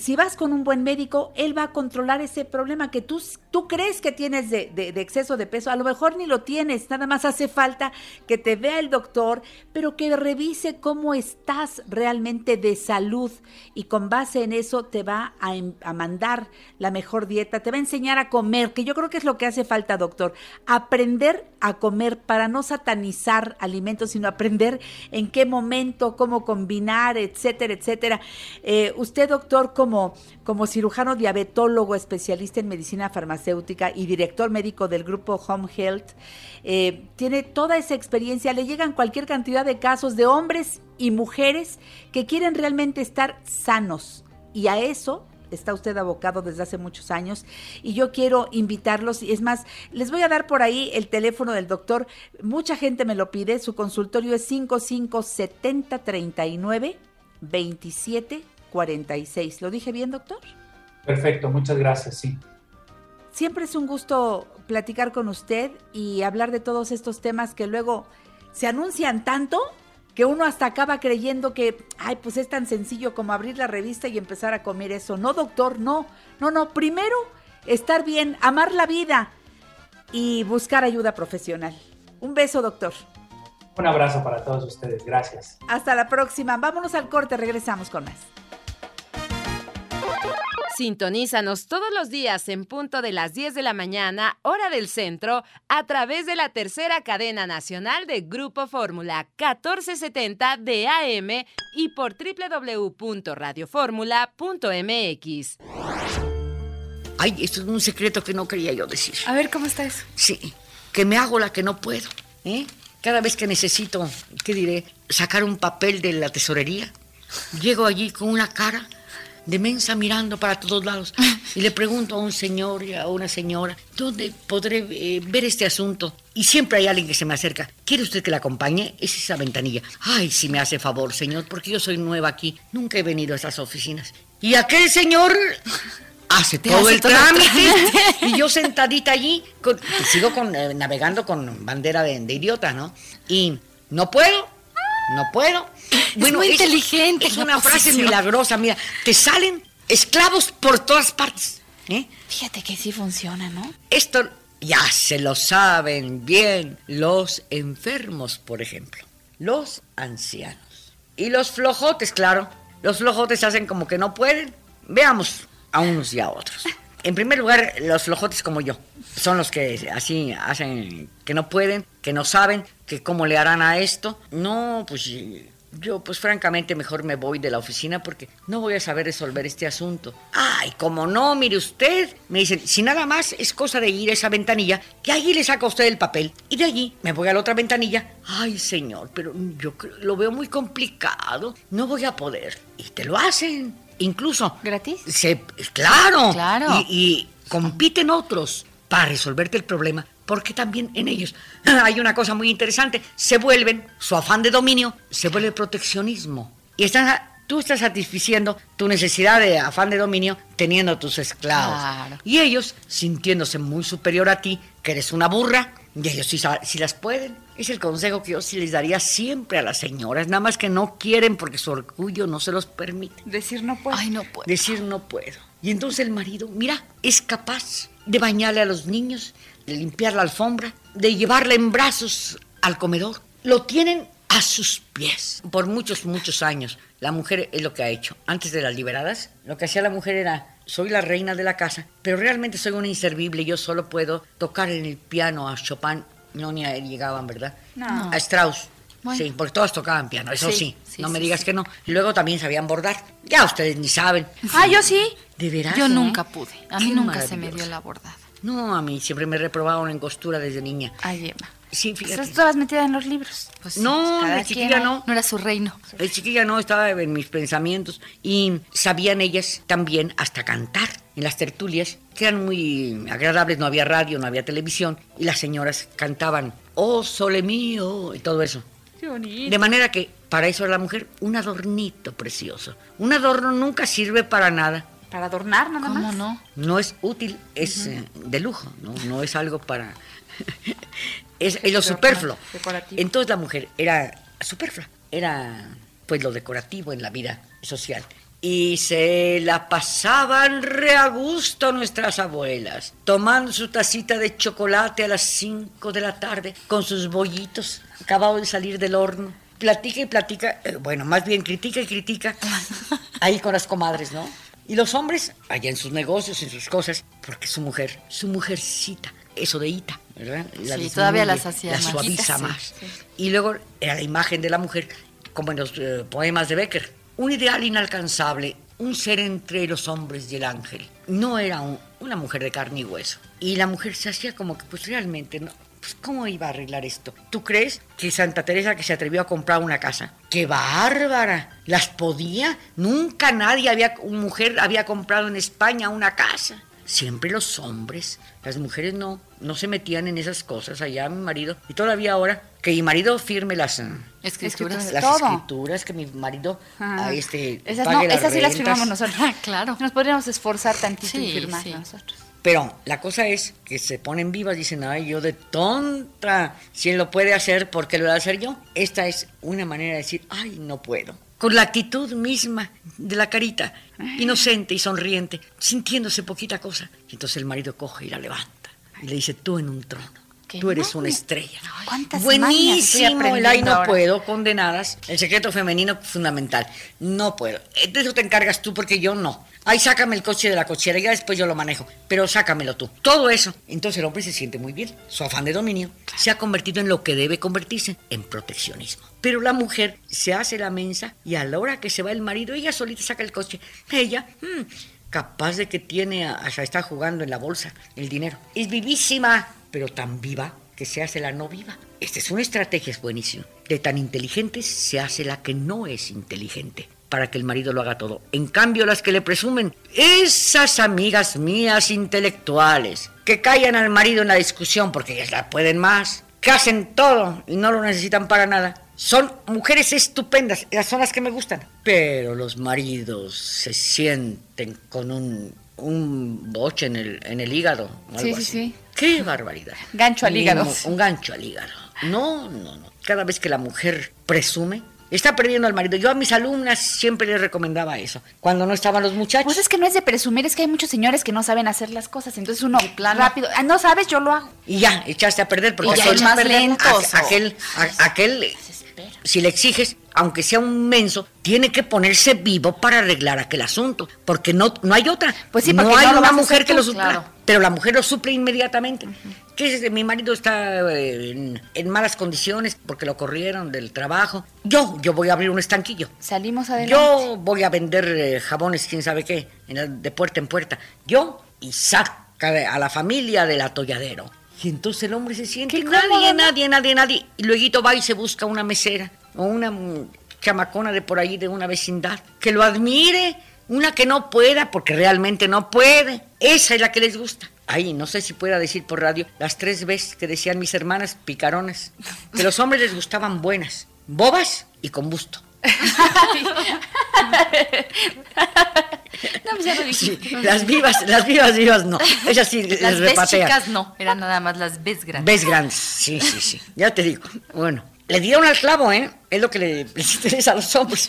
C: si vas con un buen médico, él va a controlar ese problema que tú, tú crees que tienes de, de, exceso de peso. A lo mejor ni lo tienes, nada más hace falta que te vea el doctor, pero que revise cómo estás realmente de salud y con base en eso te va a, a mandar la mejor dieta, te va a enseñar a comer, que yo creo que es lo que hace falta, doctor. Aprender a comer para no satanizar alimentos, sino aprender en qué momento, cómo combinar, etcétera, etcétera. Eh, usted, doctor, como, cirujano diabetólogo, especialista en medicina farmacéutica y director médico del grupo Home Health, eh, tiene toda esa experiencia, le llegan cualquier cantidad de casos de hombres y mujeres que quieren realmente estar sanos. Y a eso está usted abocado desde hace muchos años. Y yo quiero invitarlos, y es más, les voy a dar por ahí el teléfono del doctor, mucha gente me lo pide, su consultorio es 557039 27 46. ¿Lo dije bien, doctor?
K: Perfecto, muchas gracias, sí.
C: Siempre es un gusto platicar con usted y hablar de todos estos temas que luego se anuncian tanto que uno hasta acaba creyendo que, ay, pues es tan sencillo como abrir la revista y empezar a comer eso. No, doctor, no, no, no. Primero, estar bien, amar la vida y buscar ayuda profesional. Un beso, doctor.
K: Un abrazo para todos ustedes, gracias.
C: Hasta la próxima. Vámonos al corte, regresamos con más.
A: Sintonízanos todos los días en punto de las 10 de la mañana, hora del centro, a través de la tercera cadena nacional de Grupo Fórmula 1470 de AM y por www.radioformula.mx.
L: Ay, esto es un secreto que no quería yo decir.
M: A ver, ¿cómo está eso?
L: Sí, que me hago la que no puedo. ¿eh? Cada vez que necesito, ¿qué diré? Sacar un papel de la tesorería, llego allí con una cara de mensa mirando para todos lados <laughs> y le pregunto a un señor y a una señora, ¿dónde podré eh, ver este asunto? Y siempre hay alguien que se me acerca. ¿Quiere usted que la acompañe? Es esa ventanilla. Ay, si me hace favor, señor, porque yo soy nueva aquí. Nunca he venido a esas oficinas. Y aquel señor <laughs> hace todo
M: hace
L: el
M: todo
L: trámite y yo sentadita allí, con- sigo con, eh, navegando con bandera de, de idiota, ¿no? Y no puedo, no puedo.
M: Muy inteligente
L: Es una frase milagrosa, mira, te salen esclavos por todas partes. ¿eh?
M: Fíjate que sí funciona, ¿no?
L: Esto ya se lo saben bien los enfermos, por ejemplo, los ancianos. Y los flojotes, claro. Los flojotes hacen como que no pueden. Veamos a unos y a otros. <laughs> En primer lugar, los flojotes como yo. Son los que así hacen que no pueden, que no saben, que cómo le harán a esto. No, pues yo pues francamente mejor me voy de la oficina porque no voy a saber resolver este asunto. Ay, como no, mire usted. Me dicen, si nada más es cosa de ir a esa ventanilla, que allí le saca usted el papel. Y de allí me voy a la otra ventanilla. Ay, señor, pero yo creo- lo veo muy complicado. No voy a poder. Y te lo hacen. Incluso.
M: ¿Gratis?
L: Se, claro.
M: Claro.
L: Y, y compiten otros para resolverte el problema, porque también en ellos <laughs> hay una cosa muy interesante. Se vuelven, su afán de dominio, se vuelve proteccionismo. Y están, tú estás satisficiendo tu necesidad de afán de dominio teniendo tus esclavos.
M: Claro.
L: Y ellos, sintiéndose muy superior a ti, que eres una burra, y ellos sí, sí las pueden. Es el consejo que yo sí les daría siempre a las señoras, nada más que no quieren porque su orgullo no se los permite.
C: Decir no puedo.
M: Ay, no puedo.
L: Decir no puedo. Y entonces el marido, mira, es capaz de bañarle a los niños, de limpiar la alfombra, de llevarla en brazos al comedor. Lo tienen a sus pies. Por muchos, muchos años, la mujer es lo que ha hecho. Antes de las liberadas, lo que hacía la mujer era, soy la reina de la casa, pero realmente soy una inservible. Yo solo puedo tocar en el piano a Chopin. No, ni a él llegaban, ¿verdad?
C: No.
L: A Strauss.
M: Bueno.
L: Sí, porque todas tocaban piano, eso
M: Sí,
L: sí.
M: sí,
L: no me digas que no. Y luego también sabían bordar. Ya ustedes ni saben.
C: Ah, yo sí.
L: ¿De veras?
M: Yo nunca pude. A mí
L: Qué
M: nunca se me dio la bordada.
L: No, a mí siempre me reprobaron en costura desde niña.
C: Ay, Emma.
L: Sí, fíjate.
C: Estás todas metidas en los libros.
M: Pues
L: No, la chiquilla no.
M: No era su reino.
L: La chiquilla no estaba en mis pensamientos y sabían ellas también hasta cantar en las tertulias, que eran muy agradables, no había radio, no había televisión, y las señoras cantaban, oh, sole mío, y todo eso.
C: Qué bonito.
L: De manera que para eso era la mujer un adornito precioso. Un adorno nunca sirve para nada.
C: Para adornar nada
M: ¿Cómo
C: más.
M: no?
L: No es útil, es eh, de lujo, ¿no? no es algo para... <laughs> es, es lo superfluo.
C: Decorativo.
L: Entonces la mujer era superflua, era pues lo decorativo en la vida social. Y se la pasaban re a gusto nuestras abuelas, tomando su tacita de chocolate a las 5 de la tarde, con sus bollitos, acabado de salir del horno. Platica y platica, eh, bueno, más bien critica y critica, <laughs> ahí con las comadres, ¿no? Y los hombres, allá en sus negocios, en sus cosas, porque su mujer, su mujercita, eso de Ita, ¿verdad?
M: Sí, todavía las hacía
L: La suaviza
M: Sí,
L: más.
M: sí.
L: Y luego era la imagen de la mujer, como en los eh, poemas de Becker. Un ideal inalcanzable, un ser entre los hombres y el ángel. No era un- una mujer de carne y hueso. Y la mujer se hacía como que, pues realmente, no. Pues, ¿cómo iba a arreglar esto? ¿Tú crees que Santa Teresa que se atrevió a comprar una casa? ¡Qué bárbara! ¿Las podía? Nunca nadie había, una mujer había comprado en España una casa. Siempre los hombres, las mujeres no, no se metían en esas cosas. Allá mi marido, y todavía ahora, que mi marido firme las, eh,
M: Escrituras.
L: las
C: Todo.
L: escrituras, que mi marido
C: Ah,
L: ah, este,
C: Esas,
L: pague
C: no, esas sí las
L: rentas.
C: firmamos nosotros.
M: Ah, <laughs> claro.
C: Nos podríamos esforzar tantito y
M: Sí,
C: firmar
M: sí.
C: nosotros.
L: Pero la cosa es que se ponen vivas, dicen, ay, yo de tonta, si él lo puede hacer, ¿por qué lo voy a hacer yo? Esta es una manera de decir, ay, no puedo. Con la actitud misma de la carita, inocente y sonriente, sintiéndose poquita cosa. Y entonces el marido coge y la levanta y le dice, tú en un trono. Tú eres una estrella.
C: ¿Cuántas
L: Buenísimo, el ay no
C: ahora?
L: puedo, condenadas. El secreto femenino fundamental. No puedo. De eso te encargas tú porque yo no. Ay, sácame el coche de la cochera, ya después yo lo manejo. Pero sácamelo tú. Todo eso. Entonces el hombre se siente muy bien. Su afán de dominio se ha convertido en lo que debe convertirse, en proteccionismo. Pero la mujer se hace la mensa y a la hora que se va el marido, ella solita saca el coche. Ella, mm, capaz de que tiene, hasta está jugando en la bolsa el dinero. Es vivísima, pero tan viva que se hace la no viva. Esta es una estrategia, es buenísima. De tan inteligentes se hace la que no es inteligente para que el marido lo haga todo. En cambio, las que le presumen, esas amigas mías intelectuales, que callan al marido en la discusión porque ellas la pueden más, que hacen todo y no lo necesitan para nada, son mujeres estupendas, son las que me gustan. Pero los maridos se sienten con un, un boche en el, en el hígado.
C: Sí, sí,
L: así.
C: sí.
L: ¡Qué barbaridad!
C: Gancho al
L: Un
C: hígado.
L: mo- Un gancho al hígado. No, no, no. Cada vez que la mujer presume, está perdiendo al marido. Yo a mis alumnas siempre les recomendaba eso. Cuando no estaban los muchachos.
C: Pues es que no es de presumir, es que hay muchos señores que no saben hacer las cosas. Entonces uno rápido, ah, no sabes, yo lo hago.
L: Y ya, echaste a perder porque
C: Y ya
L: aquel-
C: es más lentos.
L: a- aquel, a- aquel, si le exiges, aunque sea un menso, tiene que ponerse vivo para arreglar aquel asunto, porque no, no hay otra.
C: Pues sí,
L: no
C: porque
L: hay
C: no lo
L: una mujer que lo supla,
C: claro.
L: pero la mujer lo suple inmediatamente. Que mi marido está eh, en, en malas condiciones porque lo corrieron del trabajo. Yo, yo voy a abrir un estanquillo.
M: Salimos adelante.
L: Yo voy a vender eh, jabones, quién sabe qué, de puerta en puerta. Yo y saca a la familia del atolladero. Y entonces el hombre se siente nadie, nadie, nadie, nadie. Y luego va y se busca una mesera o una chamacona de por ahí de una vecindad que lo admire, una que no pueda porque realmente no puede. Esa es la que les gusta. Ahí, no sé si pueda decir por radio, las tres veces que decían mis hermanas picaronas, que los hombres les gustaban buenas, bobas y con busto.
M: No, pues ya lo
L: Sí, las vivas, las vivas, vivas no. Esas sí les
M: Las ves
L: repatea.
M: chicas no, eran nada más las ves grandes.
L: Ves grandes, sí, sí, sí. Ya te digo. Bueno, le dieron al clavo, ¿eh? Es lo que le, <laughs> les interesa a los hombres.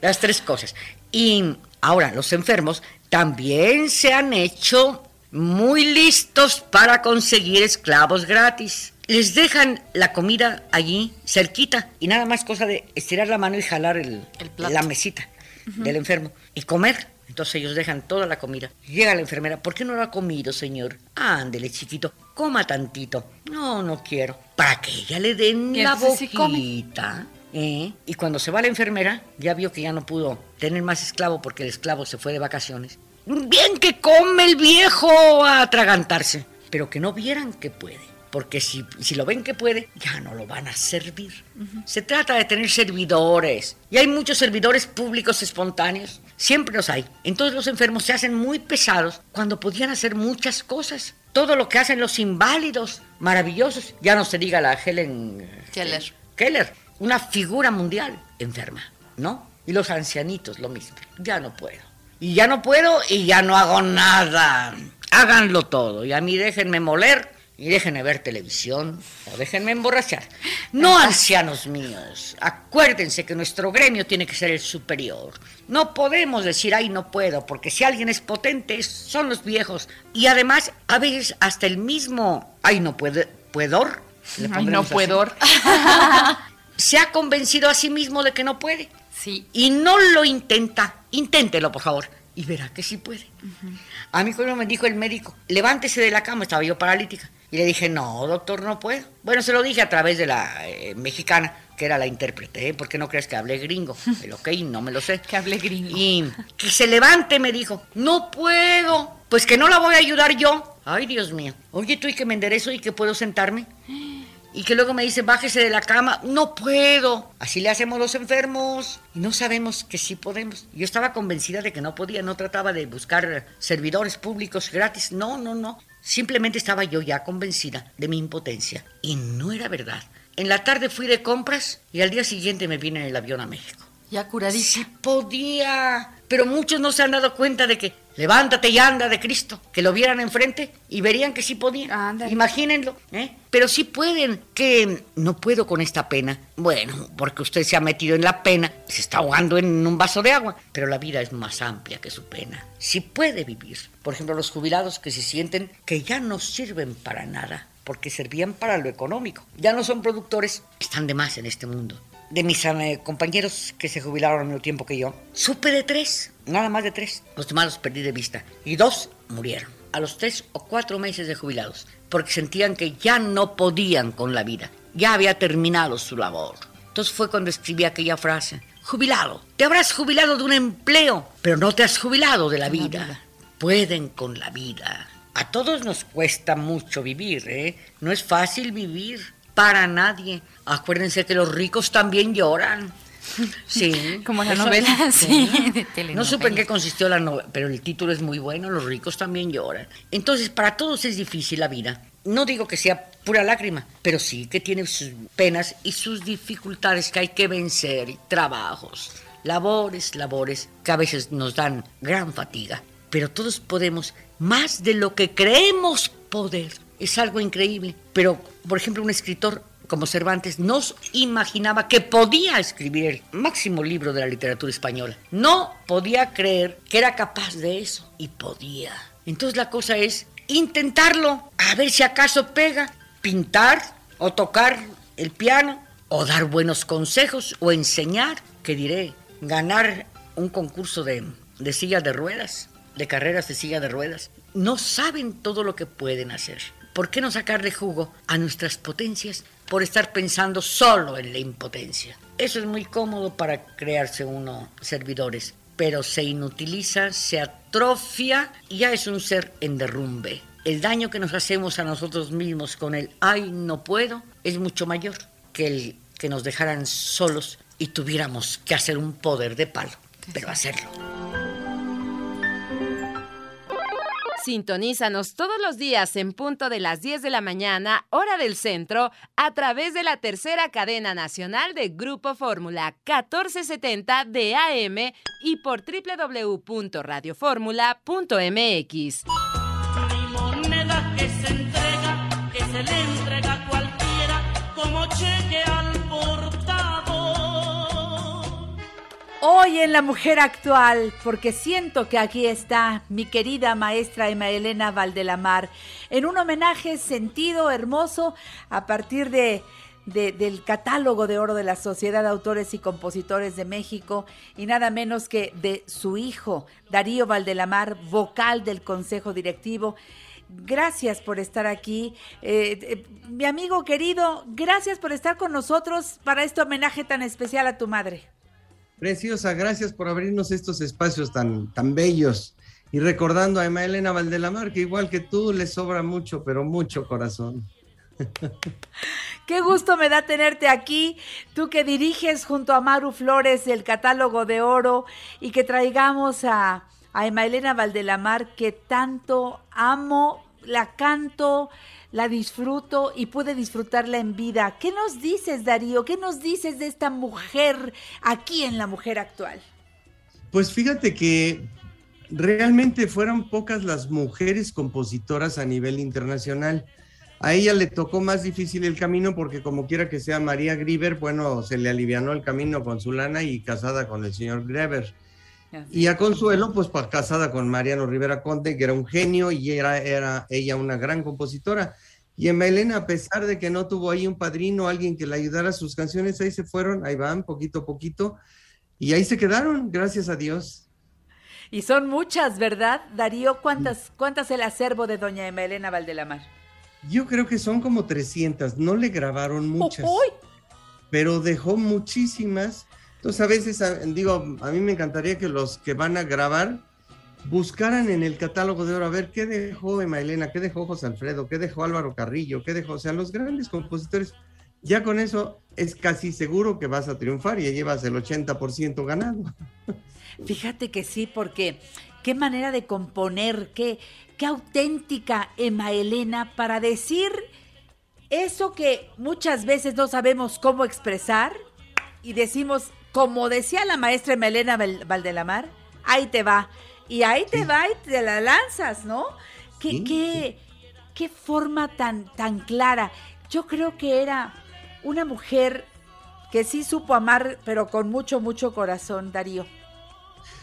L: Las tres cosas. Y ahora, los enfermos también se han hecho muy listos para conseguir esclavos gratis. Les dejan la comida allí, cerquita, y nada más cosa de estirar la mano y jalar el, la mesita del enfermo y comer. Entonces ellos dejan toda la comida. Llega la enfermera, ¿por qué no lo ha comido, señor? Ándele, chiquito, coma tantito. No, no quiero. Para que ella le den la boquita. ¿eh? Y cuando se va la enfermera, ya vio que ya no pudo tener más esclavo porque el esclavo se fue de vacaciones. Bien que come el viejo a atragantarse, pero que no vieran que puede. Porque si, si lo ven que puede, ya no lo van a servir. Se trata de tener servidores. Y hay muchos servidores públicos espontáneos. Siempre los hay. Entonces los enfermos se hacen muy pesados cuando podían hacer muchas cosas. Todo lo que hacen los inválidos, maravillosos. Ya no se diga la Helen
M: Keller.
L: Keller, una figura mundial enferma, ¿no? Y los ancianitos, lo mismo. Ya no puedo. Y ya no puedo y ya no hago nada. Háganlo todo. Y a mí déjenme moler y déjenme ver televisión o déjenme emborrachar. No, ancianos míos. Acuérdense que nuestro gremio tiene que ser el superior. No podemos decir, ay, no puedo, porque si alguien es potente, son los viejos. Y además, a veces hasta el mismo, ay, no puede, puedor. le
M: Ay, no puedor. <laughs>
L: Se ha convencido a sí mismo de que no puede.
M: Sí.
L: Y no lo intenta. Inténtelo, por favor. Y verá que sí puede. A mí cuando me dijo el médico, levántese de la cama, estaba yo paralítica. Y le dije, no, doctor, no puedo. Bueno, se lo dije a través de la eh, mexicana, que era la intérprete, ¿eh? porque no crees que hablé gringo. <laughs> El ok, no me lo sé.
M: Que hablé gringo.
L: Y que se levante, me dijo. No puedo. Pues que no la voy a ayudar yo. Ay, Dios mío. Oye, tú y que me enderezo y que puedo sentarme. <gasps> Y que luego me dice, bájese de la cama. No puedo. Así le hacemos los enfermos. Y no sabemos que sí podemos. Yo estaba convencida de que no podía. No trataba de buscar servidores públicos gratis. No, no, no. Simplemente estaba yo ya convencida de mi impotencia. Y no era verdad. En la tarde fui de compras y al día siguiente me vine en el avión a México.
M: Ya curadita.
L: Sí podía. Pero muchos no se han dado cuenta de que levántate y anda de Cristo. Que lo vieran enfrente y verían que sí podían. Imagínenlo. ¿eh? Pero sí pueden. Que no puedo con esta pena. Bueno, porque usted se ha metido en la pena. Se está ahogando en un vaso de agua. Pero la vida es más amplia que su pena. Sí puede vivir. Por ejemplo, los jubilados que se sienten que ya no sirven para nada. Porque servían para lo económico. Ya no son productores. Están de más en este mundo de mis eh, compañeros que se jubilaron al mismo tiempo que yo, supe de tres, nada más de tres. Los demás los perdí de vista. Y dos murieron a los tres o cuatro meses de jubilados, porque sentían que ya no podían con la vida, ya había terminado su labor. Entonces fue cuando escribí aquella frase, jubilado, te habrás jubilado de un empleo, pero no te has jubilado de la vida. Pueden con la vida. A todos nos cuesta mucho vivir, ¿eh? No es fácil vivir para nadie. Acuérdense que los ricos también lloran. Sí. <laughs>
M: Como la novela, sí, de.
L: No supe en qué consistió la novela, pero el título es muy bueno, los ricos también lloran. Entonces, para todos es difícil la vida. No digo que sea pura lágrima, pero sí que tiene sus penas y sus dificultades que hay que vencer, y trabajos, labores, labores, que a veces nos dan gran fatiga. Pero todos podemos más de lo que creemos poder. Es algo increíble. Pero, por ejemplo, un escritor como Cervantes no imaginaba que podía escribir el máximo libro de la literatura española. No podía creer que era capaz de eso. Y podía. Entonces la cosa es intentarlo, a ver si acaso pega, pintar o tocar el piano o dar buenos consejos o enseñar, que diré, ganar un concurso de, de silla de ruedas, de carreras de silla de ruedas. No saben todo lo que pueden hacer. ¿Por qué no sacarle jugo a nuestras potencias por estar pensando solo en la impotencia? Eso es muy cómodo para crearse uno servidores, pero se inutiliza, se atrofia y ya es un ser en derrumbe. El daño que nos hacemos a nosotros mismos con el ay, no puedo, es mucho mayor que el que nos dejaran solos y tuviéramos que hacer un poder de palo, pero hacerlo.
A: Sintonízanos todos los días en punto de las 10 de la mañana, hora del centro, a través de la tercera cadena nacional de Grupo Fórmula 1470 de AM y por www.radioformula.mx.
C: Hoy en La Mujer Actual, porque siento que aquí está mi querida maestra Emma Elena Valdelamar, en un homenaje sentido, hermoso, a partir de, de- del catálogo de oro de la Sociedad de Autores y Compositores de México, y nada menos que de su hijo, Darío Valdelamar, vocal del Consejo Directivo. Gracias por estar aquí. Eh, eh, mi amigo querido, gracias por estar con nosotros para este homenaje tan especial a tu madre.
N: Preciosa, gracias por abrirnos estos espacios tan, tan bellos. Y recordando a Emma Elena Valdelamar, que igual que tú le sobra mucho, pero mucho corazón. <laughs>
C: Qué gusto me da tenerte aquí, tú que diriges junto a Maru Flores el catálogo de oro y que traigamos a, a Emma Elena Valdelamar que tanto amo, la canto, la disfruto y pude disfrutarla en vida. ¿Qué nos dices, Darío? ¿Qué nos dices de esta mujer aquí en La Mujer Actual?
N: Pues fíjate que realmente fueron pocas las mujeres compositoras a nivel internacional. A ella le tocó más difícil el camino porque como quiera que sea María Grieber, bueno, se le alivianó el camino con su lana y casada con el señor Greber. Y a Consuelo, pues casada con Mariano Rivera Conde, que era un genio y era, era ella una gran compositora. Y en Elena, a pesar de que no tuvo ahí un padrino, alguien que le ayudara a sus canciones, ahí se fueron, ahí van, poquito a poquito, y ahí se quedaron, gracias a Dios.
C: Y son muchas, ¿verdad, Darío? ¿Cuántas, cuántas el acervo de doña Emma Elena Valdelamar?
N: Yo creo que son como 300, no le grabaron muchas,
C: ¡Uy!
N: pero dejó muchísimas. Entonces a veces, digo, a mí me encantaría que los que van a grabar buscaran en el catálogo de oro a ver qué dejó Emma Elena, qué dejó José Alfredo, qué dejó Álvaro Carrillo, qué dejó, o sea, los grandes compositores. Ya con eso es casi seguro que vas a triunfar y ya llevas el 80% ganado. <laughs>
C: Fíjate que sí, porque qué manera de componer, qué, qué auténtica Emma Elena para decir eso que muchas veces no sabemos cómo expresar y decimos, como decía la maestra Emma Elena Val- Valdelamar, ahí te va. Y ahí te va y te la lanzas, ¿no? ¿Qué,
N: Sí,
C: qué, qué forma tan, tan clara. Yo creo que era una mujer que sí supo amar, pero con mucho, mucho corazón, Darío.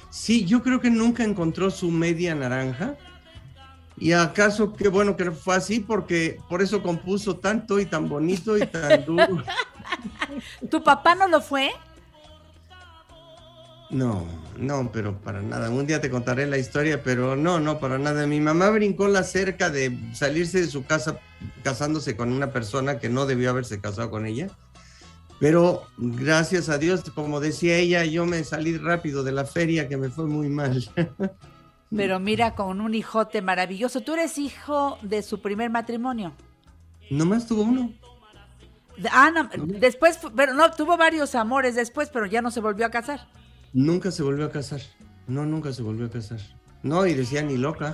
N: Sí, yo creo que nunca encontró su media naranja. Y acaso qué bueno que fue así, porque por eso compuso tanto y tan bonito y tan <laughs> duro.
C: ¿Tu papá no lo fue?
N: No, no, pero para nada. Un día te contaré la historia, pero no, no, para nada. Mi mamá brincó la cerca de salirse de su casa casándose con una persona que no debió haberse casado con ella. Pero gracias a Dios, como decía ella, yo me salí rápido de la feria que me fue muy mal. <laughs>
C: Pero mira, con un hijote maravilloso. Tú eres hijo de su primer matrimonio.
N: Nomás tuvo uno.
C: Ah, no, después, pero no, tuvo varios amores después, pero ya no se volvió a casar.
N: Nunca se volvió a casar. No, nunca se volvió a casar. No, y decía ni loca.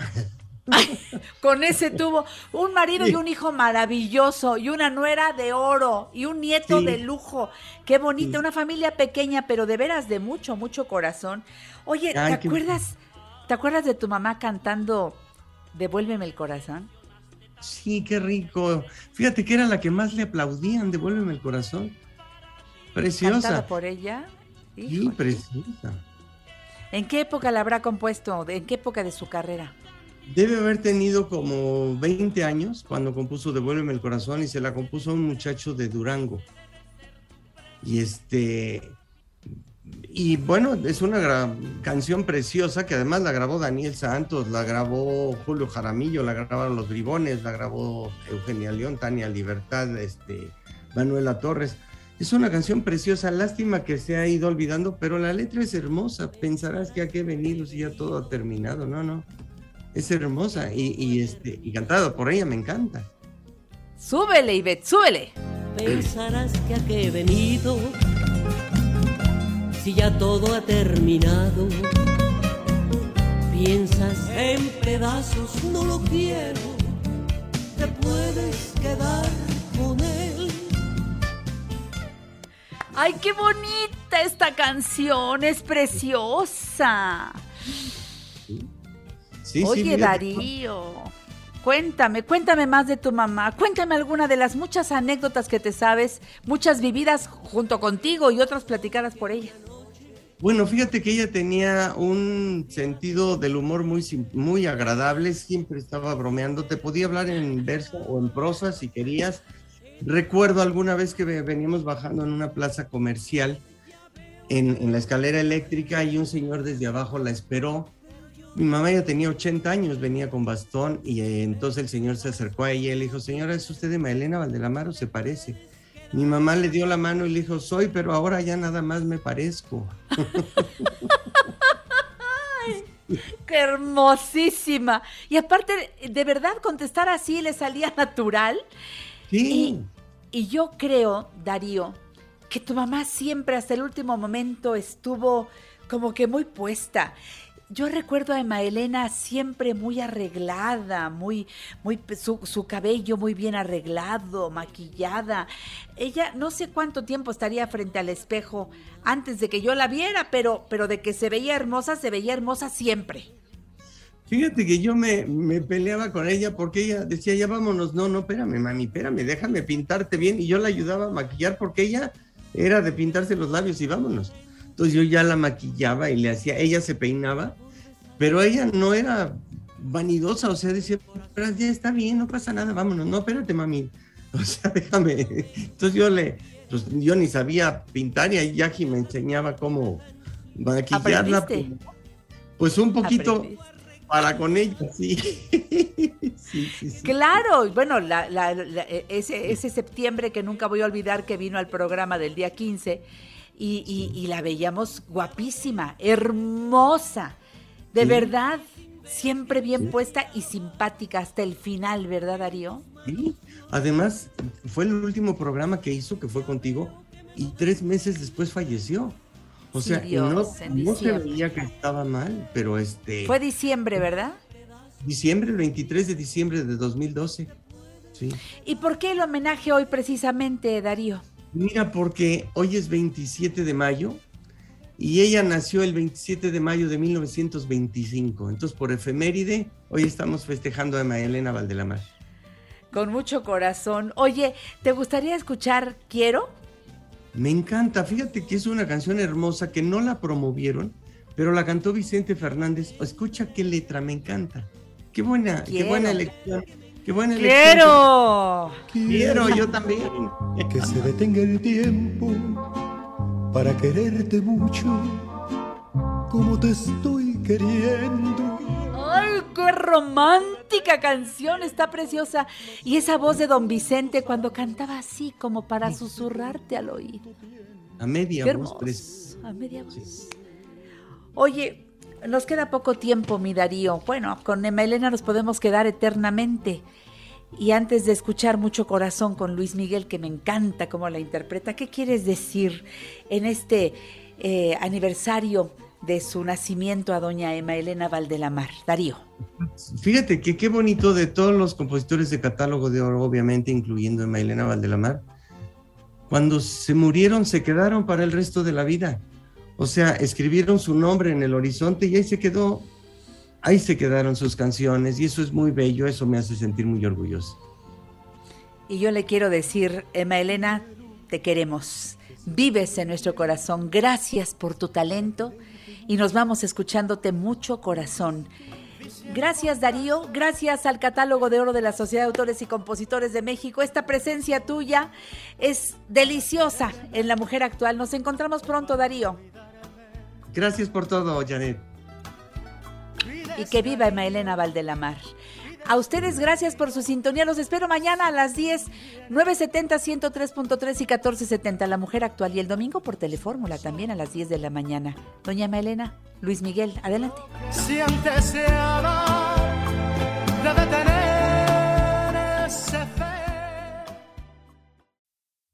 N: <laughs>
C: Con ese tuvo un marido y un hijo maravilloso y una nuera de oro y un nieto
N: Sí.
C: de lujo. Qué bonita,
N: Sí.
C: una familia pequeña, pero de veras de mucho, mucho corazón. Oye, ¿te
N: qué-
C: acuerdas? ¿Te acuerdas de tu mamá cantando Devuélveme el corazón?
N: Sí, qué rico. Fíjate que era la que más le aplaudían. Devuélveme el corazón. Preciosa.
C: Cantada por ella. Híjole.
N: preciosa.
C: ¿En qué época la habrá compuesto? ¿En qué época de su carrera?
N: Debe haber tenido como 20 años cuando compuso Devuélveme el corazón y se la compuso a un muchacho de Durango. Y este, y bueno, es una canción preciosa que además la grabó Daniel Santos, la grabó Julio Jaramillo, la grabaron Los Bribones, la grabó Eugenia León, Tania Libertad, este, Manuela Torres. Es una canción preciosa, lástima que se ha ido olvidando, pero la letra es hermosa. Pensarás que a qué venido si ya todo ha terminado. No, no. Es hermosa y, y, este, y cantada por ella me encanta.
C: Súbele, Ivette, súbele.
O: Pensarás que a qué he venido si ya todo ha terminado. Piensas en pedazos, no lo quiero. Te puedes quedar con él.
C: Ay, qué bonita esta canción, es preciosa.
N: Sí, sí,
C: Oye. Darío, cuéntame, cuéntame más de tu mamá. Cuéntame alguna de las muchas anécdotas que te sabes, muchas vividas junto contigo y otras platicadas por ella.
N: Bueno, fíjate que ella tenía un sentido del humor muy, muy agradable, siempre estaba bromeando, te podía hablar en verso o en prosa si querías. Recuerdo alguna vez que ve- veníamos bajando en una plaza comercial en, en la escalera eléctrica y un señor desde abajo la esperó. Mi mamá ya tenía 80 años, venía con bastón y eh, entonces el señor se acercó a ella y le dijo, señora, ¿es usted de Maelena Valdelamar o se parece? Mi mamá le dio la mano y le dijo, soy, pero ahora ya nada más me parezco. <laughs>
C: ¡Qué hermosísima! Y aparte, de verdad, contestar así le salía natural.
N: Sí.
C: Y, yo creo, Darío, que tu mamá siempre hasta el último momento estuvo como que muy puesta. Yo recuerdo a Emma Elena siempre muy arreglada, muy, muy, su, su cabello muy bien arreglado, maquillada. Ella no sé cuánto tiempo estaría frente al espejo antes de que yo la viera, pero, pero de que se veía hermosa, se veía hermosa siempre.
N: Fíjate que yo me, me peleaba con ella porque ella decía, ya vámonos, no, no, espérame, mami, espérame, déjame pintarte bien. Y yo la ayudaba a maquillar porque ella era de pintarse los labios y vámonos. Entonces yo ya la maquillaba y le hacía, ella se peinaba, pero ella no era vanidosa, o sea, decía, "Pero ya está bien, no pasa nada, vámonos, no, espérate, mami, <laughs> o sea, déjame. Entonces yo le, pues yo ni sabía pintar y ahí Jackie me enseñaba cómo maquillarla.
C: ¿Aprendiste?
N: Pues un poquito
C: Aprendiste.
N: Para con ella, sí. <laughs> sí, sí, sí.
C: Claro, y bueno, la- la- la- e, ese, ese septiembre que nunca voy a olvidar que vino al programa del día 15 y, y- y la veíamos guapísima, hermosa, de verdad, siempre bien puesta y simpática hasta el final, ¿verdad, Darío?
N: Sí. Además, fue el último programa que hizo, que fue contigo, y tres meses después falleció. O sea, no,
C: en
N: no se veía que estaba mal, pero este...
C: Fue diciembre, ¿verdad?
N: diciembre, el 23 de diciembre de 2012. Sí.
C: ¿Y por qué el homenaje hoy precisamente, Darío?
N: Mira, porque hoy es 27 de mayo y ella nació el 27 de mayo de 1925. Entonces, por efeméride, hoy estamos festejando a Emma Elena Valdelamar.
C: Con mucho corazón. Oye, ¿te gustaría escuchar Quiero?
N: Me encanta, fíjate que es una canción hermosa que no la promovieron, pero la cantó Vicente Fernández. Escucha qué letra, me encanta. Qué buena, qué buena elección. Qué buena elección.
C: ¡Quiero!
N: Quiero, yo también.
P: Que se detenga el tiempo para quererte mucho como te estoy queriendo.
C: ¡Ay, qué romántica canción! Está preciosa. Y esa voz de don Vicente cuando cantaba así, como para susurrarte al oído.
N: A media voz,
C: A media voz. Oye, nos queda poco tiempo, mi Darío. Bueno, con Emma Elena nos podemos quedar eternamente. Y antes de escuchar Mucho Corazón con Luis Miguel, que me encanta cómo la interpreta, ¿qué quieres decir en este eh, aniversario de su nacimiento a doña Emma Elena Valdelamar? Darío.
N: Fíjate que qué bonito de todos los compositores de catálogo de oro, obviamente incluyendo a Mailena Valdelamar, cuando se murieron se quedaron para el resto de la vida. O sea, escribieron su nombre en el horizonte y ahí se quedó, ahí se quedaron sus canciones y eso es muy bello, eso me hace sentir muy orgulloso.
C: Y yo le quiero decir, Emma Elena, te queremos. Vives en nuestro corazón. Gracias por tu talento y nos vamos escuchándote mucho corazón. Gracias Darío, gracias al catálogo de oro de la Sociedad de Autores y Compositores de México. Esta presencia tuya es deliciosa en la mujer actual. Nos encontramos pronto, Darío.
N: Gracias por todo, Janet.
C: Y que viva Emma Elena Valdelamar. A ustedes, gracias por su sintonía. Los espero mañana a las 10, 970, 103.3 y 1470. La mujer actual. Y el domingo por Telefórmula también a las 10 de la mañana. Doña Emma Elena, Luis Miguel, adelante.
O: Si antes se ama,